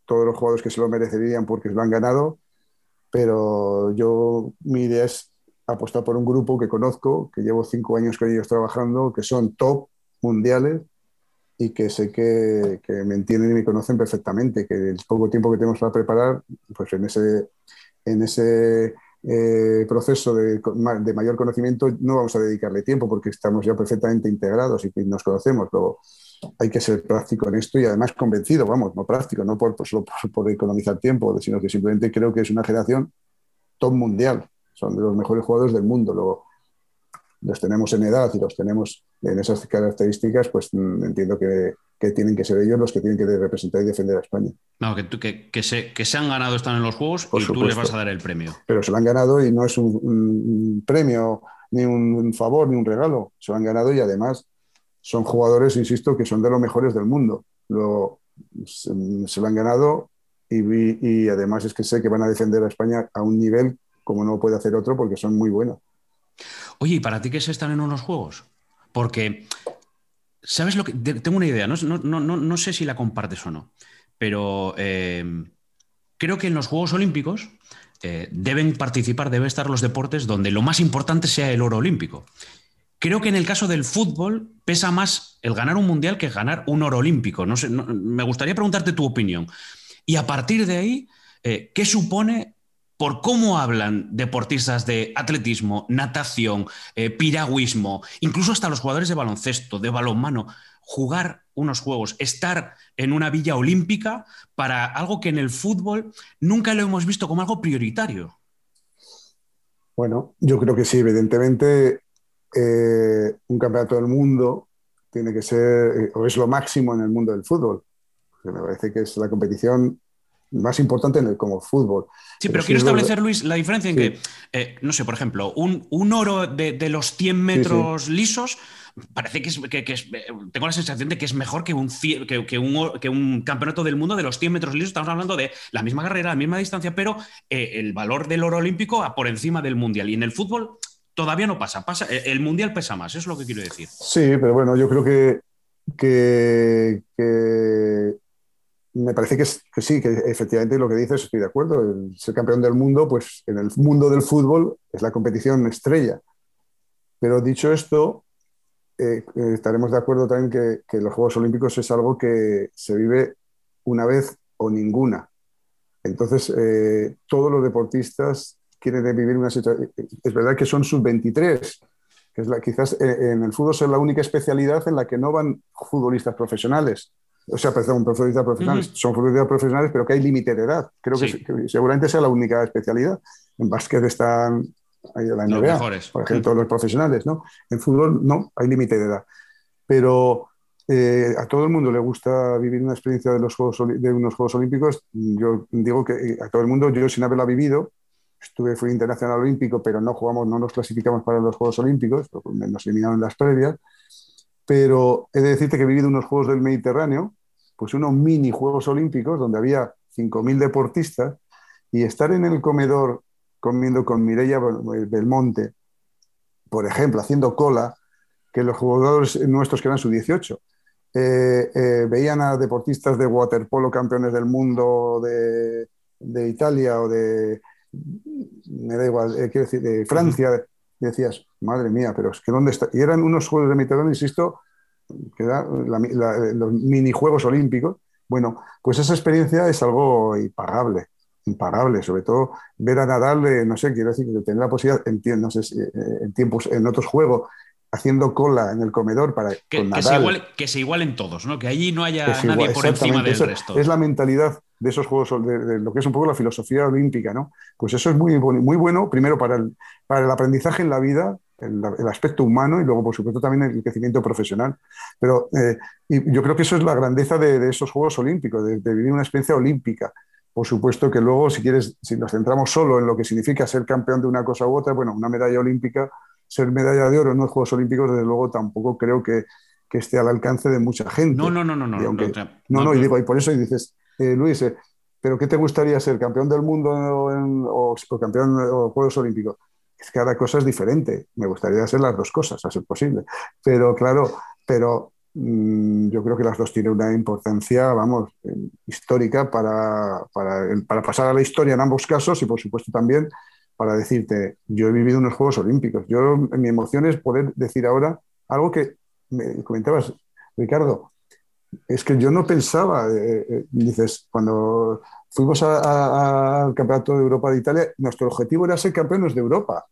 todos los jugadores que se lo merecerían porque lo han ganado, pero yo mi idea es apostar por un grupo que conozco, que llevo cinco años con ellos trabajando, que son top mundiales y que sé que, que, me entienden y me conocen perfectamente, que el poco tiempo que tenemos para preparar, pues en ese, en ese eh, proceso de, de, mayor conocimiento no vamos a dedicarle tiempo porque estamos ya perfectamente integrados y nos conocemos. Luego hay que ser práctico en esto y además convencido, vamos, no práctico, no por, solo por, por economizar tiempo, sino que simplemente creo que es una generación top mundial, son de los mejores jugadores del mundo. Los tenemos en edad y los tenemos en esas características, pues mm, entiendo que, que, tienen que ser ellos los que tienen que representar y defender a España. No, que, que, que se, que se han ganado, están en los Juegos Por y supuesto. tú les vas a dar el premio. Pero se lo han ganado y no es un, un premio, ni un favor, ni un regalo. Se lo han ganado y además son jugadores, insisto, que son de los mejores del mundo. Lo, se, se, lo han ganado y, además es que sé que van a defender a España a un nivel como no puede hacer otro porque son muy buenos. Oye, ¿y para ti qué es estar en unos juegos? Porque, ¿sabes lo que? Tengo una idea, no, no, no, no sé si la compartes o no, pero eh, creo que en los Juegos Olímpicos eh, deben participar, deben estar los deportes donde lo más importante sea el oro olímpico. Creo que en el caso del fútbol pesa más el ganar un mundial que ganar un oro olímpico. No sé, me gustaría preguntarte tu opinión. Y a partir de ahí, eh, ¿qué supone por cómo hablan deportistas de atletismo, natación, eh, piragüismo, incluso hasta los jugadores de baloncesto, de balonmano, jugar unos juegos, estar en una villa olímpica para algo que en el fútbol nunca lo hemos visto como algo prioritario. Bueno, yo creo que sí, evidentemente eh, un campeonato del mundo tiene que ser, eh, o es lo máximo en el mundo del fútbol. Me parece que es la competición más importante en el, como fútbol. Sí, pero, pero quiero establecer, Luis, la diferencia en sí. que, eh, no sé, por ejemplo, un, un oro de, de, los 100 metros sí, lisos parece que es, que, que es, tengo la sensación de que es mejor que un, que, que, un, que un campeonato del mundo de los 100 metros lisos. Estamos hablando de la misma carrera, la misma distancia, pero eh, el valor del oro olímpico por encima del mundial. Y en el fútbol todavía no pasa, pasa el mundial pesa más, eso es lo que quiero decir. Sí, pero bueno, yo creo que, me parece que, sí, que efectivamente lo que dices estoy de acuerdo. El ser campeón del mundo, pues en el mundo del fútbol es la competición estrella. Pero dicho esto, eh, estaremos de acuerdo también que, los Juegos Olímpicos es algo que se vive una vez o ninguna. Entonces, eh, todos los deportistas quieren vivir una situación. Es verdad que son sub-23, que es la, quizás eh, en el fútbol es la única especialidad en la que no van futbolistas profesionales. O sea, perdón, futbolistas profesionales. Son futbolistas profesionales, pero que hay límite de edad. Creo que, seguramente sea la única especialidad. En básquet están ahí la NBA, por ejemplo, los profesionales, ¿no? En fútbol no, hay límite de edad. Pero eh, a todo el mundo le gusta vivir una experiencia de, los juegos, de unos Juegos Olímpicos. Yo digo que eh, a todo el mundo, yo sin haberla vivido, estuve, fui internacional olímpico, pero no jugamos, no nos clasificamos para los Juegos Olímpicos, nos eliminaron las previas. Pero he de decirte que he vivido unos Juegos del Mediterráneo, pues unos mini Juegos Olímpicos donde había 5.000 deportistas y estar en el comedor comiendo con Mireia Belmonte, por ejemplo, haciendo cola, que los jugadores nuestros que eran su 18 eh, eh, veían a deportistas de waterpolo campeones del mundo de, de Italia o de, me da igual, eh, quiero decir, de Francia, decías, madre mía, pero es que ¿dónde está? Y eran unos Juegos de Mediterráneo, insisto, que eran los minijuegos olímpicos. Bueno, pues esa experiencia es algo impagable, impagable, sobre todo ver a Nadal, no sé, quiero decir, que tener la posibilidad, en, no sé, en tiempos, en otros juegos, haciendo cola en el comedor para que, que, se igualen todos, ¿no? Que allí no haya nadie por encima del resto. Es la mentalidad de esos juegos, de, lo que es un poco la filosofía olímpica, ¿no? Pues eso es muy, muy bueno, primero para el, para el aprendizaje en la vida, el, aspecto humano y luego, por supuesto, también el crecimiento profesional. Pero eh, y yo creo que eso es la grandeza de, esos Juegos Olímpicos, de, vivir una experiencia olímpica. Por supuesto que luego, si quieres, si nos centramos solo en lo que significa ser campeón de una cosa u otra, bueno, una medalla olímpica ser medalla de oro en los Juegos Olímpicos, desde luego tampoco creo que, que esté al alcance de mucha gente. No, no, no, no. Y no, no, y digo, y por eso dices, eh, Luis, eh, ¿pero qué te gustaría ser? ¿Campeón del mundo o, campeón los Juegos Olímpicos? Es que cada cosa es diferente. Me gustaría ser las dos cosas, a ser posible. Pero claro, pero mm, yo creo que las dos tienen una importancia, vamos, eh, histórica para, para, para pasar a la historia en ambos casos y por supuesto también para decirte, yo he vivido unos Juegos Olímpicos. Yo, mi emoción es poder decir ahora algo que me comentabas, Ricardo, es que yo no pensaba, eh, eh, dices, cuando fuimos al Campeonato de Europa de Italia, nuestro objetivo era ser campeones de Europa.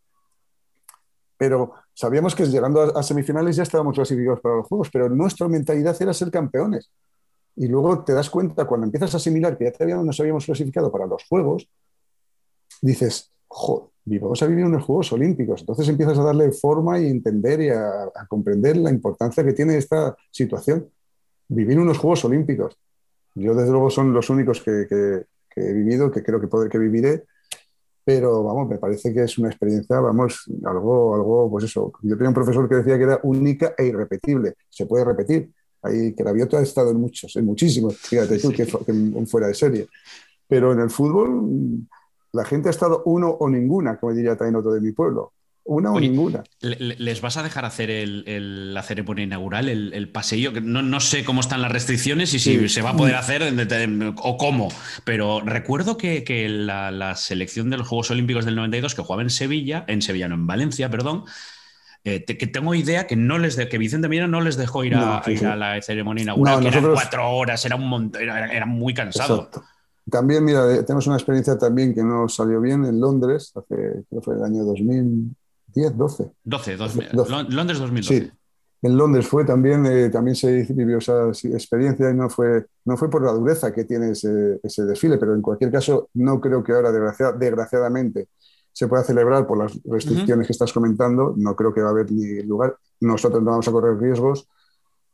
Pero sabíamos que llegando a, semifinales ya estábamos clasificados para los Juegos, pero nuestra mentalidad era ser campeones. Y luego te das cuenta, cuando empiezas a asimilar que ya no nos habíamos clasificado para los Juegos, dices, vamos a vivir unos Juegos Olímpicos. Entonces empiezas a darle forma y entender y a, comprender la importancia que tiene esta situación. Vivir unos Juegos Olímpicos. Yo, desde luego, son los únicos que, he vivido, que creo que, poder, que viviré. Pero, vamos, me parece que es una experiencia, vamos, algo, algo, pues eso. Yo tenía un profesor que decía que era única e irrepetible. Se puede repetir. Ahí, que la biota ha estado en muchos, en muchísimos, fíjate tú, que, que fuera de serie. Pero en el fútbol la gente ha estado uno o ninguna, como diría también otro de mi pueblo. Una o ninguna. ¿Les vas a dejar hacer la ceremonia inaugural, el, paseillo? No, no, sé cómo están las restricciones y si se va a poder hacer o cómo, pero recuerdo que, la, selección de los Juegos Olímpicos del 92 que jugaba en Sevilla, en Sevilla, no, en Valencia, perdón, eh, que tengo idea que no les de, que Vicente Mira no les dejó ir, a, la ceremonia inaugural, que eran cuatro horas, era, un montón, era, muy cansado. También, mira, tenemos una experiencia también que no salió bien en Londres, hace, creo que fue el año 2010, 12. 12, Londres 2012. Sí, en Londres fue también, eh, también se vivió esa experiencia y no fue, no fue por la dureza que tiene ese, ese desfile, pero en cualquier caso no creo que ahora, desgraciadamente, se pueda celebrar por las restricciones que estás comentando, no creo que va a haber ni lugar, nosotros no vamos a correr riesgos.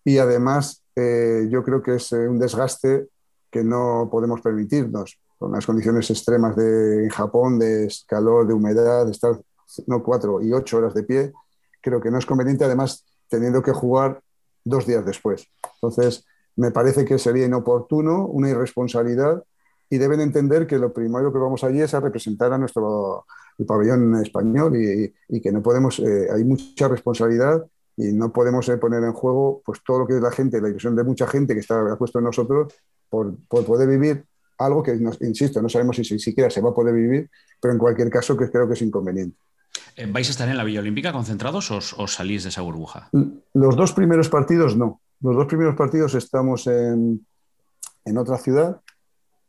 Y además eh, yo creo que es eh, un desgaste que no podemos permitirnos con las condiciones extremas de en Japón, de calor, de humedad, de estar no cuatro y ocho horas de pie, creo que no es conveniente, además teniendo que jugar dos días después. Entonces, me parece que sería inoportuno, una irresponsabilidad, y deben entender que lo primero que vamos allí es a representar a nuestro pabellón español y, que no podemos, eh, hay mucha responsabilidad y no podemos eh, poner en juego pues, todo lo que es la gente, la ilusión de mucha gente que está puesto en nosotros por, poder vivir algo que, insisto, no sabemos si, siquiera se va a poder vivir, pero en cualquier caso que creo que es inconveniente. Eh, ¿Vais a estar en la Villa Olímpica concentrados o salís de esa burbuja? Los dos primeros partidos no. Los dos primeros partidos estamos en, en otra ciudad.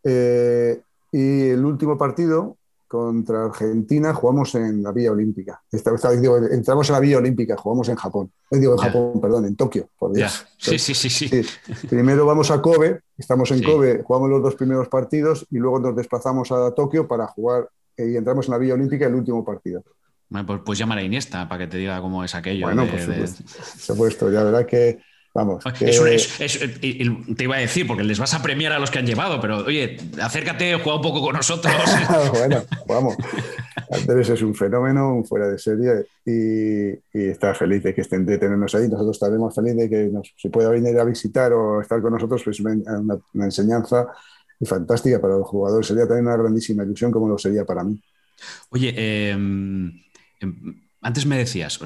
Eh, y el último partido contra Argentina jugamos en la Villa Olímpica. entramos en la Villa Olímpica, jugamos en Japón. Eh, digo en Japón, perdón, en Tokio, por Dios. Sí, sí, sí, sí, Primero vamos a Kobe, estamos en Kobe, jugamos los dos primeros partidos y luego nos desplazamos a Tokio para jugar eh, y entramos en la Villa Olímpica el último partido. Bueno, pues, pues llamar a Iniesta para que te diga cómo es aquello. Bueno, por supuesto, Ya verás que Vamos. te iba a decir, porque les vas a premiar a los que han llevado, pero oye, acércate, juega un poco con nosotros. [LAUGHS] bueno, vamos. Andrés es un fenómeno, un fuera de serie y, está feliz de que estén de tenernos ahí. Nosotros estaremos felices de que nos, se pueda venir a visitar o estar con nosotros, pues una, una enseñanza fantástica para los jugadores. Sería también una grandísima ilusión como lo sería para mí. Oye, em, em, antes me decías,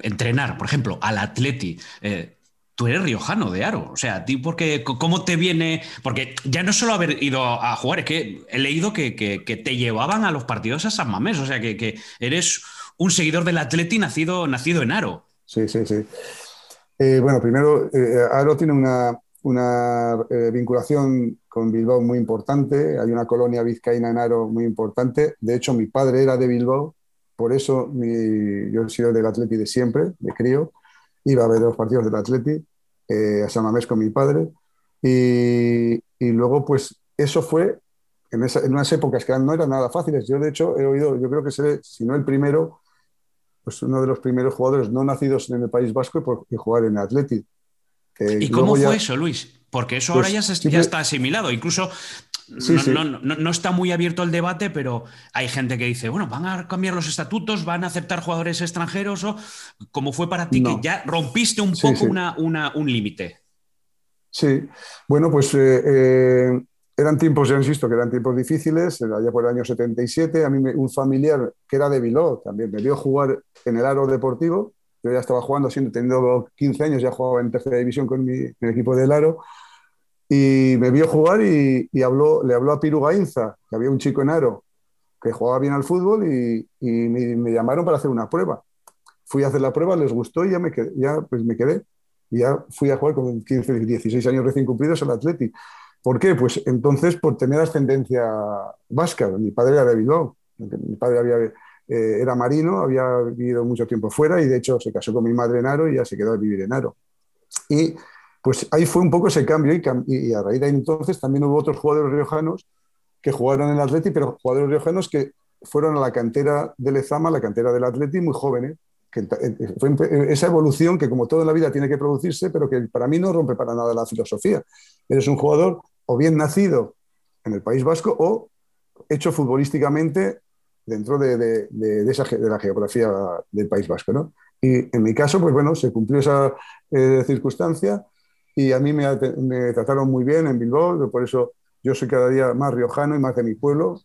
entrenar, por ejemplo, al Atleti. Eh, tú eres riojano de Aro. O sea, ti porque, ¿cómo te viene? Porque ya no solo haber ido a jugar, es que he leído que, te llevaban a los partidos a San Mamés. O sea, que, eres un seguidor del Atleti nacido, nacido en Aro. Sí, sí, sí. Eh, bueno, primero, eh, Aro tiene una, eh, vinculación con Bilbao muy importante. Hay una colonia vizcaína en Aro muy importante. De hecho, mi padre era de Bilbao. Por eso yo he sido del Atleti de siempre, de crío iba a ver los partidos del Atleti eh, a San Mamés con mi padre. Y, y, luego, pues eso fue en, en, unas épocas que no eran nada fáciles. Yo, de hecho, he oído, yo creo que seré, si no el primero, pues uno de los primeros jugadores no nacidos en el País Vasco por jugar en Atleti. ¿Y cómo fue eso, Luis? Porque eso ahora pues ya, ya, está asimilado. Incluso no, No, está muy abierto el debate, pero hay gente que dice, bueno, van a cambiar los estatutos, van a aceptar jugadores extranjeros, o ¿cómo fue para ti que ya rompiste un poco Una, un límite? Sí, bueno, pues eh, eh, eran tiempos, ya insisto, que eran tiempos difíciles, allá por el año 77, a mí un familiar que era de Biló también me vio jugar en el aro deportivo, yo ya estaba jugando, siendo, teniendo 15 años, ya jugaba en tercera división con mi, equipo del aro, y me vio jugar y, habló, le habló a Piru Gainza, que había un chico en aro que jugaba bien al fútbol y, me, llamaron para hacer una prueba. Fui a hacer la prueba, les gustó y ya me quedé. Ya, pues me quedé. Y ya fui a jugar con 15, 16 años recién cumplidos al Atleti. ¿Por qué? Pues entonces por tener ascendencia vasca. Mi padre era de Bilbao. Mi padre había, eh, era marino, había vivido mucho tiempo fuera y de hecho se casó con mi madre en Aro y ya se quedó a vivir en Aro. Y pues ahí fue un poco ese cambio y, a raíz de ahí entonces también hubo otros jugadores riojanos que jugaron en el Atleti, pero jugadores riojanos que fueron a la cantera del Ezama, la cantera del Atleti, muy jóvenes. Que fue esa evolución que como todo en la vida tiene que producirse, pero que para mí no rompe para nada la filosofía. Eres un jugador o bien nacido en el País Vasco o hecho futbolísticamente dentro de, esa, de la geografía del País Vasco. ¿no? Y en mi caso, pues bueno, se cumplió esa eh, circunstancia y a mí me, trataron muy bien en Bilbao, por eso yo soy cada día más riojano y más de mi pueblo.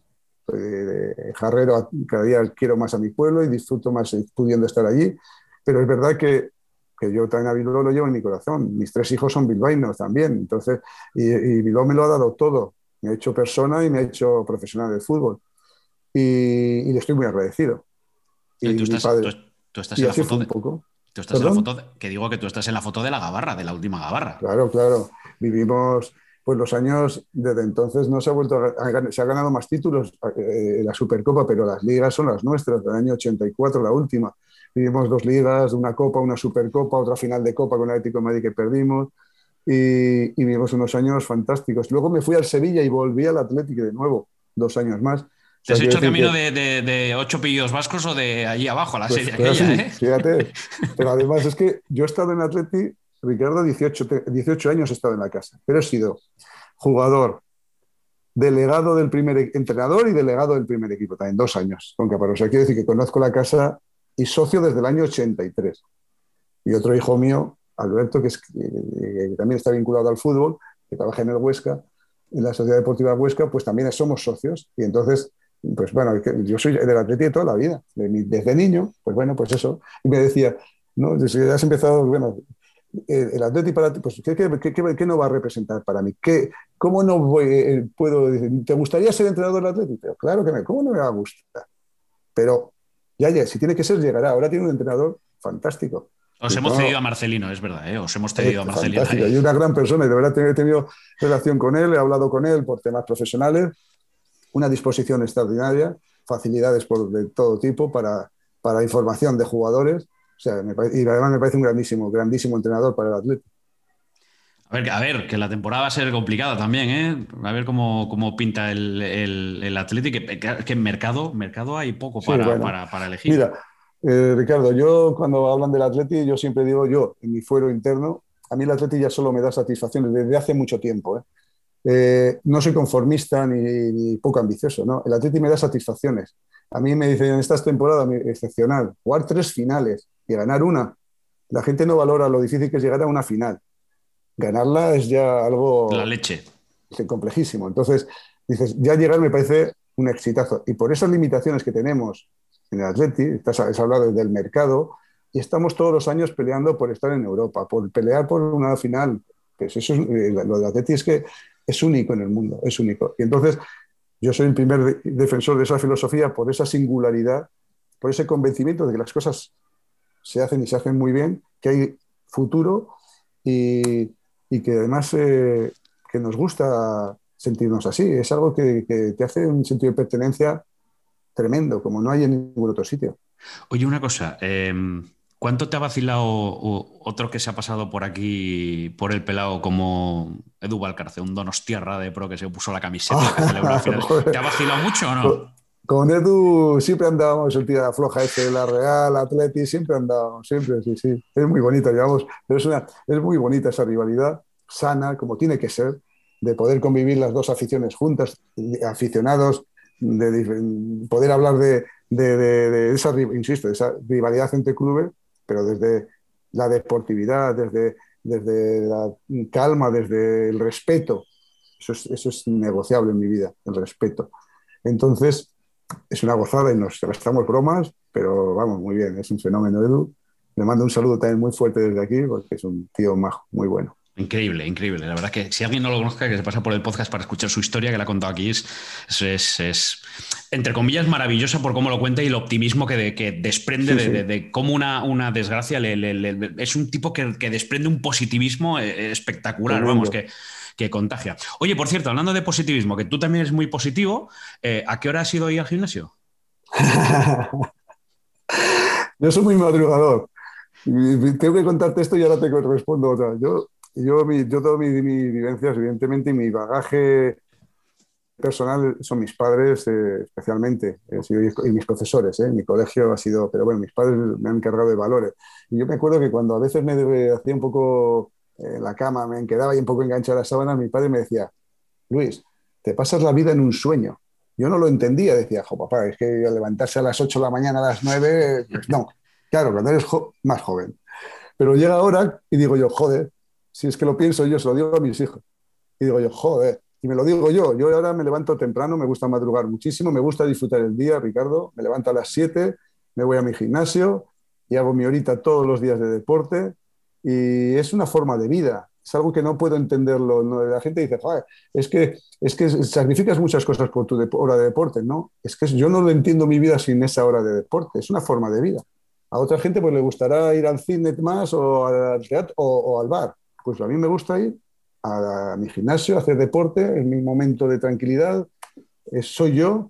de jarrero, cada día quiero más a mi pueblo y disfruto más pudiendo estar allí. Pero es verdad que, que yo también a Bilbao lo llevo en mi corazón. Mis tres hijos son bilbaínos también. Entonces, y, y, Bilbao me lo ha dado todo. Me ha hecho persona y me ha hecho profesional de fútbol. Y, le estoy muy agradecido. Y, tú, estás, tú, estás en la foto de... un poco. Tú estás en la foto, que digo que tú estás en la foto de la gabarra, de la última gabarra. Claro, claro. Vivimos, pues los años, desde entonces no se ha vuelto a, se ha ganado más títulos eh, la Supercopa, pero las ligas son las nuestras, del año 84, la última. Vivimos dos ligas, una Copa, una Supercopa, otra final de Copa con el Atlético de Madrid que perdimos. Y, y, vivimos unos años fantásticos. Luego me fui al Sevilla y volví al Atlético de nuevo, dos años más. ¿Te has hecho camino de, ocho pillos vascos o de allí abajo, la pues, serie aquella, ¿eh? Fíjate. [LAUGHS] Pero además es que yo he estado en Atleti, Ricardo, 18, 18 años he estado en la casa, pero he sido jugador, delegado del primer e, entrenador y delegado del primer equipo, también dos años con Caparrós. O sea, quiero decir que conozco la casa y socio desde el año 83. Y otro hijo mío, Alberto, que, es, que también está vinculado al fútbol, que trabaja en el Huesca, en la Sociedad Deportiva Huesca, pues también somos socios. Y entonces pues bueno, yo soy del Atleti de toda la vida, desde niño, pues bueno, pues eso. Y me decía, ¿no? Desde que has empezado, bueno, el Atleti para ti, pues ¿qué, qué, no va a representar para mí? ¿Qué, ¿Cómo no voy, eh, puedo decir, ¿te gustaría ser entrenador del Atleti? Pero claro que me, ¿cómo no me va a gustar? Pero ya, ya, si tiene que ser, llegará. Ahora tiene un entrenador fantástico. Os hemos cedido a Marcelino, es verdad, ¿eh? os hemos cedido a Marcelino. Y una gran persona, y de verdad he tenido relación con él, he hablado con él por temas profesionales, una disposición extraordinaria, facilidades por, de todo tipo para, para información de jugadores. O sea, y además me parece un grandísimo, grandísimo entrenador para el Atlético. A ver, a ver, que la temporada va a ser complicada también, ¿eh? A ver cómo, cómo pinta el, el, el Atlético. Que, que, en mercado, mercado hay poco para, para, para, elegir. Mira, eh, Ricardo, yo cuando hablan del Atlético, yo siempre digo yo, en mi fuero interno, a mí el Atlético ya solo me da satisfacciones desde hace mucho tiempo. ¿eh? Eh, no soy conformista ni, ni, poco ambicioso, ¿no? El Atlético me da satisfacciones. A mí me dicen en esta temporada excepcional, jugar tres finales y ganar una. La gente no valora lo difícil que es llegar a una final ganarla es ya algo... La leche. Complejísimo. Entonces, dices, ya llegar me parece un exitazo. Y por esas limitaciones que tenemos en el Atleti, has hablado del mercado, y estamos todos los años peleando por estar en Europa, por pelear por una final. Pues eso es, eh, lo del Atleti es que es único en el mundo, es único. Y entonces, yo soy el primer defensor de esa filosofía por esa singularidad, por ese convencimiento de que las cosas se hacen y se hacen muy bien, que hay futuro y, y que además eh, que nos gusta sentirnos así. Es algo que, que, te hace un sentido de pertenencia tremendo, como no hay en ningún otro sitio. Oye, una cosa, eh, ¿cuánto te ha vacilado otro que se ha pasado por aquí, por el pelado, como Edu Valcarce, un donostierra de pro que se puso la camiseta? que [LAUGHS] ¿Te ha vacilado mucho o no? Con Edu siempre andábamos el tira floja este, la Real, Atleti, siempre andábamos, siempre, sí, sí. Es muy bonito, digamos, pero es, una, es muy bonita esa rivalidad, sana, como tiene que ser, de poder convivir las dos aficiones juntas, aficionados, de, poder hablar de, de, de, esa, insisto, de esa rivalidad entre clubes, pero desde la deportividad, desde, desde la calma, desde el respeto. Eso es, eso es negociable en mi vida, el respeto. Entonces, es una gozada y nos gastamos bromas, pero vamos, muy bien, es un fenómeno Edu. Le mando un saludo también muy fuerte desde aquí porque es un tío majo, muy bueno. Increíble, increíble. La verdad que si alguien no lo conozca, que se pasa por el podcast para escuchar su historia, que la ha contado aquí, es, es, es entre comillas, maravillosa por cómo lo cuenta y el optimismo que, de, que desprende sí, sí. De, de, cómo una, una desgracia le, le, le, es un tipo que, que, desprende un positivismo eh, espectacular, vamos, que, que contagia. Oye, por cierto, hablando de positivismo, que tú también eres muy positivo, eh, ¿a qué hora has ido hoy al gimnasio? [LAUGHS] Yo soy muy madrugador. Tengo que contarte esto y ahora te respondo otra. Yo yo, mi, yo todas mis, mis, vivencias, evidentemente, y mi bagaje personal son mis padres, eh, especialmente, eh, y mis profesores. Eh. Mi colegio ha sido, pero bueno, mis padres me han encargado de valores. Y yo me acuerdo que cuando a veces me hacía un poco en la cama, me quedaba ahí un poco enganchado a la sábana, mi padre me decía, Luis, te pasas la vida en un sueño. Yo no lo entendía, decía, jo, papá, es que levantarse a las 8 de la mañana, a las 9, pues no. Claro, cuando eres jo más joven. Pero llega ahora y digo yo, joder, si es que lo pienso yo, se lo digo a mis hijos. Y digo yo, joder, y me lo digo yo, yo ahora me levanto temprano, me gusta madrugar muchísimo, me gusta disfrutar el día, Ricardo, me levanto a las 7, me voy a mi gimnasio y hago mi horita todos los días de deporte y es una forma de vida, es algo que no puedo entenderlo. La gente dice, joder, es que, es que sacrificas muchas cosas por tu hora de deporte, ¿no? Es que yo no lo entiendo mi vida sin esa hora de deporte, es una forma de vida. A otra gente pues le gustará ir al cine más o al teatro o al bar pues a mí me gusta ir a, a mi gimnasio, a hacer deporte, es mi momento de tranquilidad, es, soy yo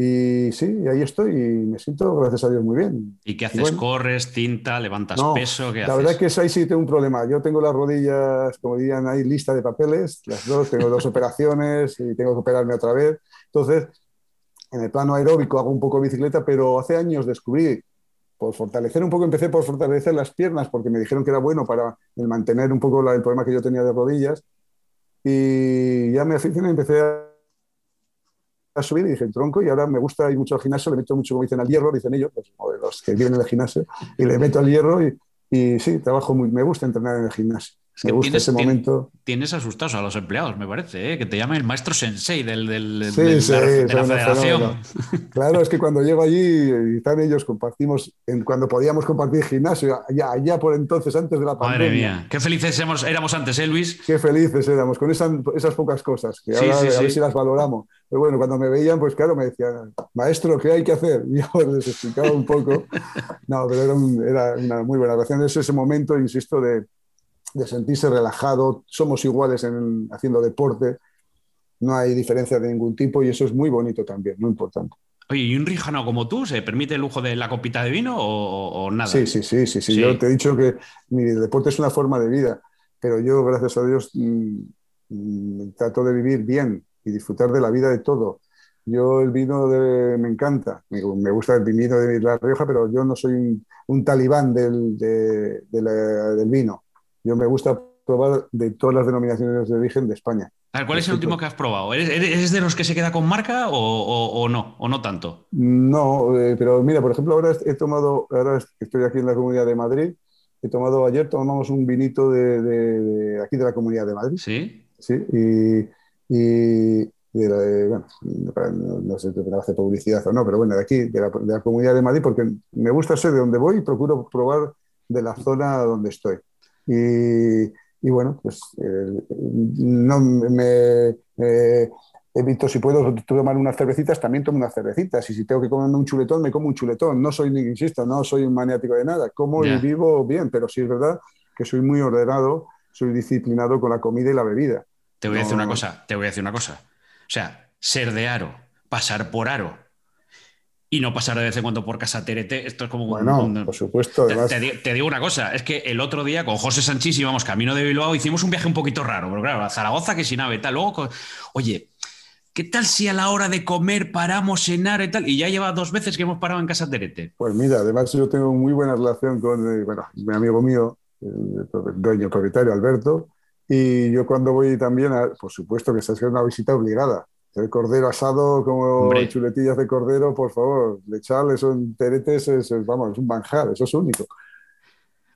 y sí, y ahí estoy y me siento, gracias a Dios, muy bien. ¿Y qué haces? Y bueno, ¿Corres, cinta, levantas no, peso? ¿qué la haces? verdad es que ahí sí tengo un problema. Yo tengo las rodillas, como dirían ahí, lista de papeles, las dos, tengo dos [LAUGHS] operaciones y tengo que operarme otra vez. Entonces, en el plano aeróbico hago un poco de bicicleta, pero hace años descubrí por fortalecer un poco, empecé por fortalecer las piernas porque me dijeron que era bueno para mantener un poco el problema que yo tenía de rodillas. Y ya me aficioné, empecé a, subir y dije, tronco, y ahora me gusta ir mucho al gimnasio, le meto mucho, como dicen, al hierro, dicen ellos, pues, los que viven en el gimnasio, y le meto al hierro y, y sí, trabajo muy, me gusta entrenar en el gimnasio. Me gusta ese momento. Tienes asustados a los empleados, me parece, ¿eh? que te llamen el maestro sensei del, del, sí, del sí, de la, federación. [LAUGHS] Claro, es que cuando llego allí están ellos, compartimos, en, cuando podíamos compartir gimnasio, allá, allá por entonces, antes de la pandemia. Madre mía, qué felices éramos, éramos antes, ¿eh, Luis? Qué felices éramos, con esas, esas pocas cosas, que ahora a ver si las valoramos. Pero bueno, cuando me veían, pues claro, me decían, maestro, ¿qué hay que hacer? [LAUGHS] Y yo les explicaba un poco. No, pero era, era una muy buena relación. Es ese momento, insisto, de de sentirse relajado, somos iguales en, haciendo deporte, no hay diferencia de ningún tipo y eso es muy bonito también, muy importante. Oye, ¿y un rijano como tú se permite el lujo de la copita de vino o, nada? Sí, sí, sí, sí, sí, Yo te he dicho que mi deporte es una forma de vida, pero yo, gracias a Dios, mm, mm, trato de vivir bien y disfrutar de la vida de todo. Yo el vino me encanta, me, gusta el vino de La Rioja, pero yo no soy un, talibán del, del vino. Yo me gusta probar de todas las denominaciones de origen de España. ¿cuál es el último que has probado? ¿Eres, de los que se queda con marca o, no? ¿O no tanto? No, eh, pero mira, por ejemplo, ahora he tomado, ahora estoy aquí en la Comunidad de Madrid, he tomado ayer, tomamos un vinito de, aquí de la Comunidad de Madrid. Sí. Sí, y, bueno, no, sé si hace publicidad o no, pero bueno, de aquí, de la, de la Comunidad de Madrid, porque me gusta ser de donde voy y procuro probar de la zona donde estoy. Y, bueno, pues eh, no me eh, evito, si puedo tomar unas cervecitas, también tomo unas cervecitas. Y si tengo que comerme un chuletón, me como un chuletón. No soy, insisto, no soy un maniático de nada. Como y vivo bien, pero sí es verdad que soy muy ordenado, soy disciplinado con la comida y la bebida. Te voy a decir una cosa, te voy a decir una cosa. O sea, ser de aro, pasar por aro, y no pasar de vez en cuando por casa Terete. Esto es como. Bueno, por supuesto. Te, digo una cosa: es que el otro día con José Sanchís íbamos camino de Bilbao, hicimos un viaje un poquito raro, pero claro, a Zaragoza que sin nave, tal. Luego, oye, ¿qué tal si a la hora de comer paramos, cenar y tal? Y ya lleva dos veces que hemos parado en casa Terete. Pues mira, además yo tengo muy buena relación con eh, bueno, mi amigo mío, el dueño propietario Alberto. Y yo cuando voy también, por supuesto que se hace una visita obligada el cordero asado como chuletillas de cordero, por favor, echarle son teretes, es, vamos, es un manjar, eso es único.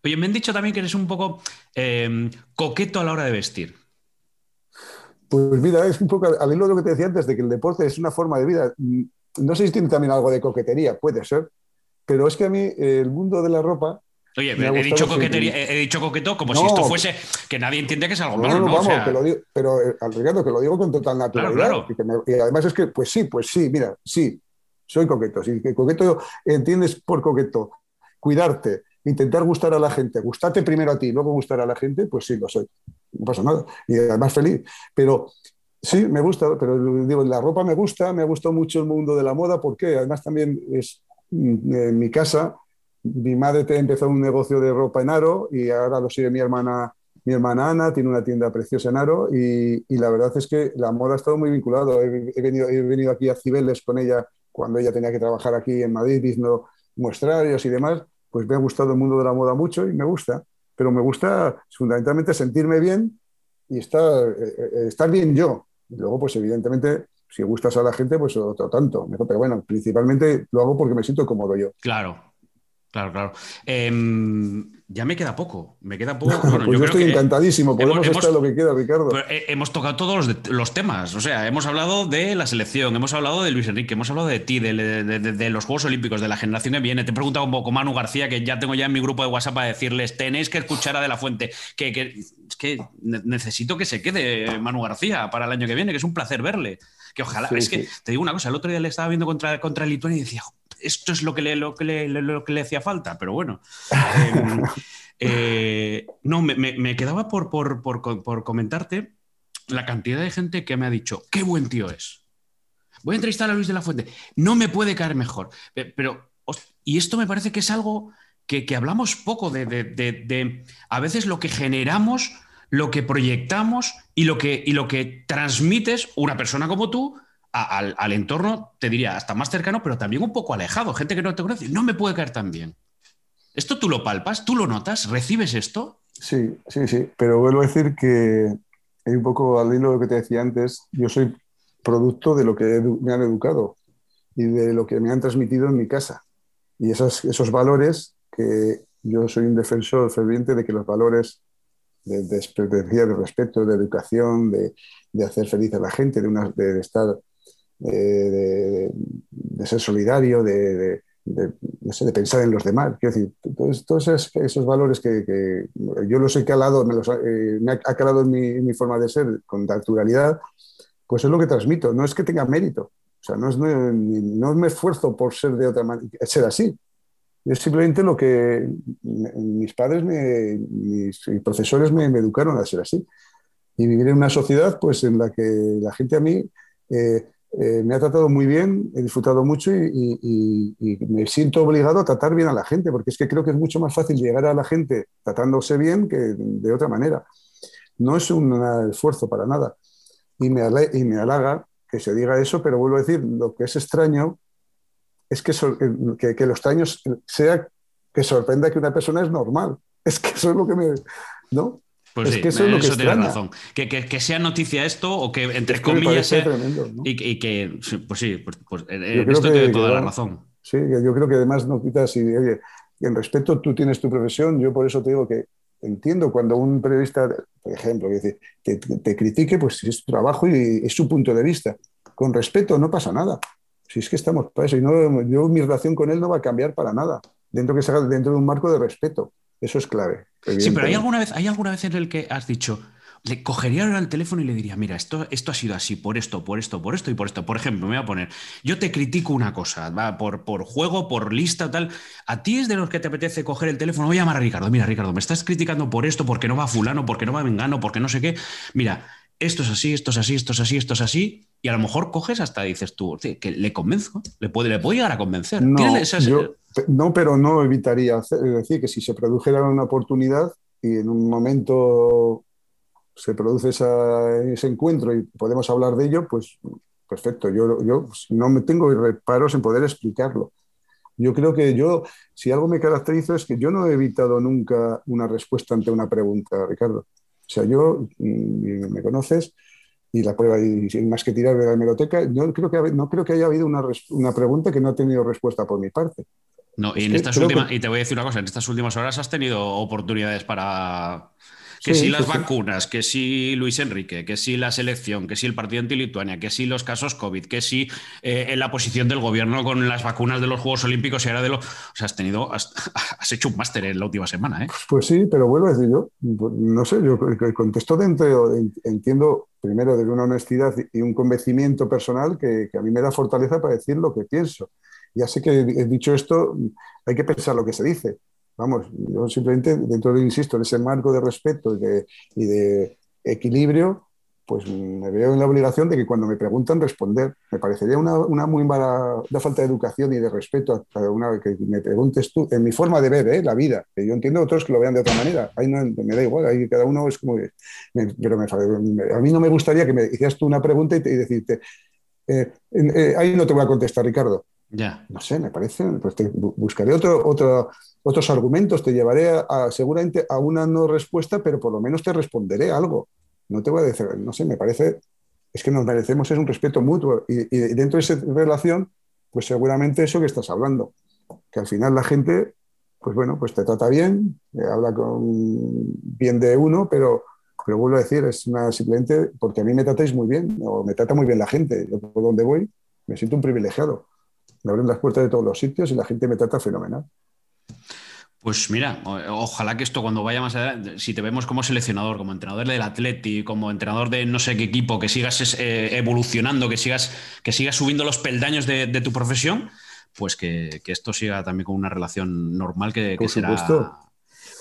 Oye, me han dicho también que eres un poco em, coqueto a la hora de vestir. Pues mira, es un poco al hilo de lo que te decía antes, de que el deporte es una forma de vida. No sé si tiene también algo de coquetería, puede ser, pero es que a mí el mundo de la ropa Oye, he dicho, he dicho coqueto como si esto fuese que nadie entiende que es algo malo. No, no, vamos, lo digo, pero eh, al Ricardo, que lo digo con total naturalidad. Y, además es que, pues sí, pues sí, mira, sí, soy coqueto. Si coqueto entiendes por coqueto, cuidarte, intentar gustar a la gente, gustarte primero a ti, luego gustar a la gente, pues sí, lo soy. No pasa nada. Y además feliz. Pero sí, me gusta, pero digo, la ropa me gusta, me ha gustado mucho el mundo de la moda, porque además también es mm, en mi casa mi madre empezó un negocio de ropa en Aro y ahora lo sigue mi hermana, mi hermana Ana, tiene una tienda preciosa en Aro y, la verdad es que la moda ha estado muy vinculado. He, venido, he venido aquí a Cibeles con ella cuando ella tenía que trabajar aquí en Madrid, viendo muestrarios y demás, pues me ha gustado el mundo de la moda mucho y me gusta, pero me gusta fundamentalmente sentirme bien y estar, eh, eh, estar bien yo. Y luego, pues evidentemente, si gustas a la gente, pues otro tanto. Pero bueno, principalmente lo hago porque me siento cómodo yo. Claro, Claro, claro. Em, ya me queda poco. Me queda poco. [LAUGHS] Bueno, pues yo, estoy encantadísimo. Podemos hemos, estar lo que queda, Ricardo. Eh, hemos tocado todos los, temas. O sea, hemos hablado de la selección, hemos hablado de Luis Enrique, hemos hablado de ti, de, los Juegos Olímpicos, de la generación que viene. Te he preguntado un poco, Manu García, que ya tengo ya en mi grupo de WhatsApp para decirles: tenéis que escuchar a De La Fuente. Que, que, es que necesito que se quede Manu García para el año que viene, que es un placer verle. Que ojalá. es que te digo una cosa: el otro día le estaba viendo contra, contra Lituania y decía, esto es lo que le, lo que le, lo que le hacía falta, pero bueno. [LAUGHS] Em, eh, no, me, quedaba por, por, comentarte la cantidad de gente que me ha dicho, qué buen tío es. Voy a entrevistar a Luis de la Fuente. No me puede caer mejor. Pero, y esto me parece que es algo que, hablamos poco de, de, a veces lo que generamos, lo que proyectamos y lo que, y lo que transmites una persona como tú al, entorno, te diría, hasta más cercano, pero también un poco alejado, gente que no te conoce, no me puede caer tan bien. ¿Esto tú lo palpas? ¿Tú lo notas? ¿Recibes esto? Sí, sí, sí, pero vuelvo a decir que hay un poco al hilo de lo que te decía antes, yo soy producto de lo que me han educado y de lo que me han transmitido en mi casa. Y esos, esos valores que yo soy un defensor ferviente de que los valores de, de, respeto, de educación, de, hacer feliz a la gente, de, una, de estar, de, ser solidario, de, pensar en los demás. Quiero decir, todos, esos, valores que, yo los he calado, me, los, eh, me ha calado en mi, forma de ser con naturalidad, pues es lo que transmito. No es que tenga mérito, o sea, no, es, no, me esfuerzo por ser de otra manera, ser así. Es simplemente lo que mis padres, mis profesores me, educaron a ser así. Y vivir en una sociedad pues, en la que la gente a mí eh, eh, me ha tratado muy bien, he disfrutado mucho y, me siento obligado a tratar bien a la gente, porque es que creo que es mucho más fácil llegar a la gente tratándose bien que de otra manera. No es un esfuerzo para nada. Y me, y me halaga que se diga eso, pero vuelvo a decir, lo que es extraño es que, que, que, lo extraño sea que sorprenda que una persona es normal. [LAUGHS] Es que eso es lo que me... ¿no? Pues es que eso, es lo que tiene razón. Que, que, sea noticia esto o que, entre comillas, sea, y, que, pues sí, pues, pues en esto tiene toda la razón. Sí, yo creo que además no quitas, y, en respeto tú tienes tu profesión, yo por eso te digo que entiendo cuando un periodista, por ejemplo, te, te, critique, pues es su trabajo y es su punto de vista. Con respeto, no pasa nada. Si es que estamos para eso. Y no, yo, mi relación con él no va a cambiar para nada. Dentro, que se haga dentro de un marco de respeto. Eso es clave. Sí, pero hay alguna, vez, hay alguna vez en el que has dicho, le cogería ahora el teléfono y le diría, mira, esto, esto ha sido así, por esto, por esto, por esto y por esto. Por ejemplo, me voy a poner, yo te critico una cosa, ¿va? Por, por juego, por lista, tal. A ti es de los que te apetece coger el teléfono, voy a llamar a Ricardo, mira, Ricardo, me estás criticando por esto, porque no va fulano, porque no va vengano, porque no sé qué. Mira, esto es así, esto es así, esto es así, esto es así, y a lo mejor coges hasta dices tú, que le convenzo, le puede, le puede llegar a convencer. No, pero no evitaría, es decir, que si se produjera una oportunidad y en un momento se produce ese encuentro y podemos hablar de ello, pues perfecto. Yo, yo no me tengo reparos en poder explicarlo. Yo creo que yo, si algo me caracteriza es que yo no he evitado nunca una respuesta ante una pregunta, Ricardo. O sea, yo, mm, me conoces, y la prueba, y sin más que tirar de la hemeroteca, yo creo que, no creo que haya habido una, una pregunta que no ha tenido respuesta por mi parte. No, y, en estas últimas, y te voy a decir una cosa, en estas últimas horas has tenido oportunidades para, que si las vacunas, que si Luis Enrique, que si la selección, que si el partido anti-Lituania, que si los casos COVID, que si eh, en la posición del gobierno con las vacunas de los Juegos Olímpicos y ahora de los. O sea, has tenido. [LAUGHS] Has, hecho un máster en la última semana, ¿eh? Pues sí, pero vuelvo a decir yo, no sé, yo contesto dentro, entiendo primero de una honestidad y un convencimiento personal que, que a mí me da fortaleza para decir lo que pienso. Ya sé que he dicho esto, hay que pensar lo que se dice Vamos, yo simplemente, dentro de, insisto, en ese marco de respeto y de, equilibrio, pues me veo en la obligación de que cuando me preguntan responder. Me parecería una, muy mala falta de educación y de respeto a una que me preguntes tú, en mi forma de ver ¿eh? la vida, que yo entiendo otros que lo vean de otra manera. Ahí no, me da igual, ahí cada uno es como... pero a mí no me gustaría que me hicieras tú una pregunta y, decirte, eh, eh, ahí no te voy a contestar, Ricardo. Ya. No sé, me parece, pues buscaré otro, otro, otros argumentos, te llevaré a, seguramente a una no respuesta, pero por lo menos te responderé algo. No te voy a decir, no sé, me parece, es que nos merecemos es un respeto mutuo y, dentro de esa relación, pues seguramente eso que estás hablando, que al final la gente, pues bueno, pues te trata bien, eh, habla con bien de uno, pero, pero vuelvo a decir, es una, simplemente porque a mí me tratáis muy bien, o me trata muy bien la gente, yo por donde voy me siento un privilegiado. Me abren las puertas de todos los sitios y la gente me trata fenomenal. Pues mira, ojalá que esto cuando vaya más adelante, si te vemos como seleccionador, como entrenador del Atleti, como entrenador de no sé qué equipo, que sigas eh, evolucionando, que sigas, que sigas subiendo los peldaños de, tu profesión, pues que, esto siga también con una relación normal que, que será.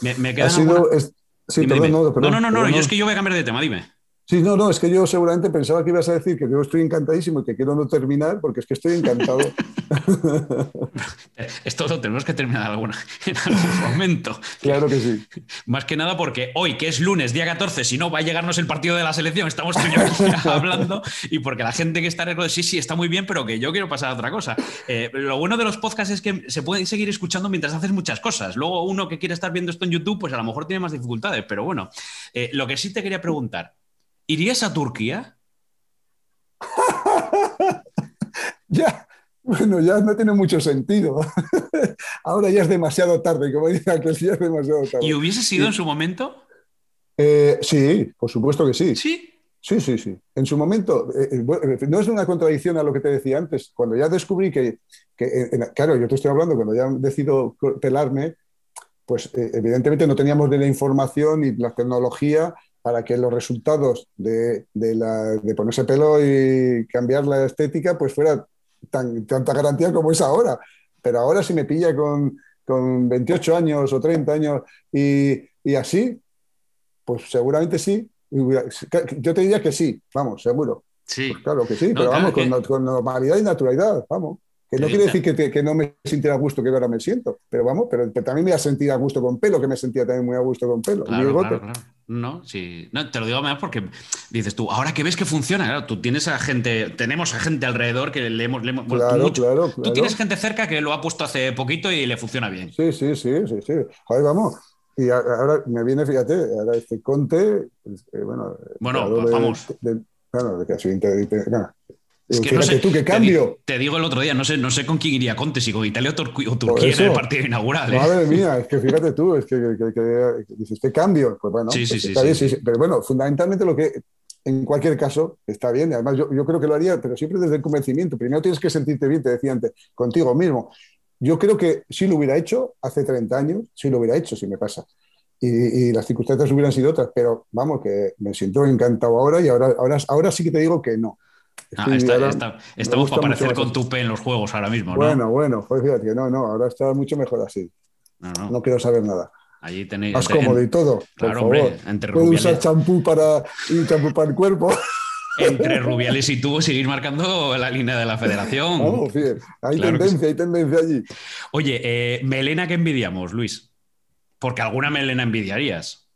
Me, me queda No, no, no, no, yo es que yo voy a cambiar de tema, dime. Sí, no, no, es que yo seguramente pensaba que ibas a decir que yo estoy encantadísimo y que quiero no terminar, porque es que estoy encantado. [LAUGHS] Esto lo tenemos que terminar alguna, en algún momento. Claro que sí. Más que nada porque hoy, que es lunes, día 14, si no va a llegarnos el partido de la selección, estamos tú y yo [LAUGHS] hablando, y porque la gente que está en el sí, sí, está muy bien, pero que yo quiero pasar a otra cosa. Eh, lo bueno de los podcasts es que se pueden seguir escuchando mientras haces muchas cosas. Luego, uno que quiere estar viendo esto en YouTube, pues a lo mejor tiene más dificultades, pero bueno. Eh, lo que sí te quería preguntar, ¿Irías a Turquía? [LAUGHS] ya, bueno, ya no tiene mucho sentido. [LAUGHS] Ahora ya es demasiado tarde, como dice aquel, ya es demasiado tarde. ¿Y hubiese sido en su momento? Eh, sí, por supuesto que sí. Sí. Sí, sí, sí. En su momento, eh, eh, no es una contradicción a lo que te decía antes. Cuando ya descubrí que, claro, yo te estoy hablando, cuando ya decido pelarme, pues evidentemente no teníamos de la información ni la tecnología para que los resultados de, de, ponerse pelo y cambiar la estética pues fuera tan, tanta garantía como es ahora. Pero ahora si me pilla con, con 28 años o 30 años y, y así, pues seguramente sí. Yo te diría que sí, vamos, seguro. Sí. Pues claro que sí, pero vamos, con, normalidad y naturalidad, vamos. Que no quiere decir que, que, no me sintiera a gusto que ahora me siento, pero vamos, pero, también me voy a sentir a gusto con pelo, que me sentía también muy a gusto con pelo. No, sí. No, te lo digo más porque dices tú, ahora que ves que funciona, tú tienes a gente, tenemos a gente alrededor que le hemos, claro, claro, Tú tienes gente cerca que lo ha puesto hace poquito y le funciona bien. Sí, sí, sí, sí, sí. Joder, vamos. Y ahora me viene, fíjate, ahora este Conte, pues, eh, bueno, bueno vamos. bueno, de que soy es que no sé, tú, ¿qué cambio? Te, digo el otro día, no sé, no sé con quién iría Conte, si con Italia o, Turquía en el partido inaugural. ¿eh? Madre mía, [LAUGHS] es que fíjate tú, es que, dices, ¿qué cambio? Pues bueno, sí, sí, pues sí, Pero bueno, fundamentalmente lo que, en cualquier caso, está bien. Además, yo, yo creo que lo haría, pero siempre desde el convencimiento. Primero tienes que sentirte bien, te decía antes, contigo mismo. Yo creo que si lo hubiera hecho hace 30 años, sí lo hubiera hecho, si me pasa. Y, y, las circunstancias hubieran sido otras, pero vamos, que me siento encantado ahora y ahora, ahora, ahora sí que te digo que no. Ah, estamos para aparecer con tupe en los juegos ahora mismo, ¿no? Bueno, bueno, pues fíjate no, no, ahora está mucho mejor así. No, quiero saber nada. Allí tenéis. Más cómodo y todo. Claro, hombre, entre Puedo usar champú para, y champú para el cuerpo. Entre [LAUGHS] Rubiales y tú seguir marcando la línea de la federación. Vamos, bien. Hay tendencia, hay tendencia allí. Oye, eh, melena que envidiamos, Luis. Porque alguna melena envidiarías.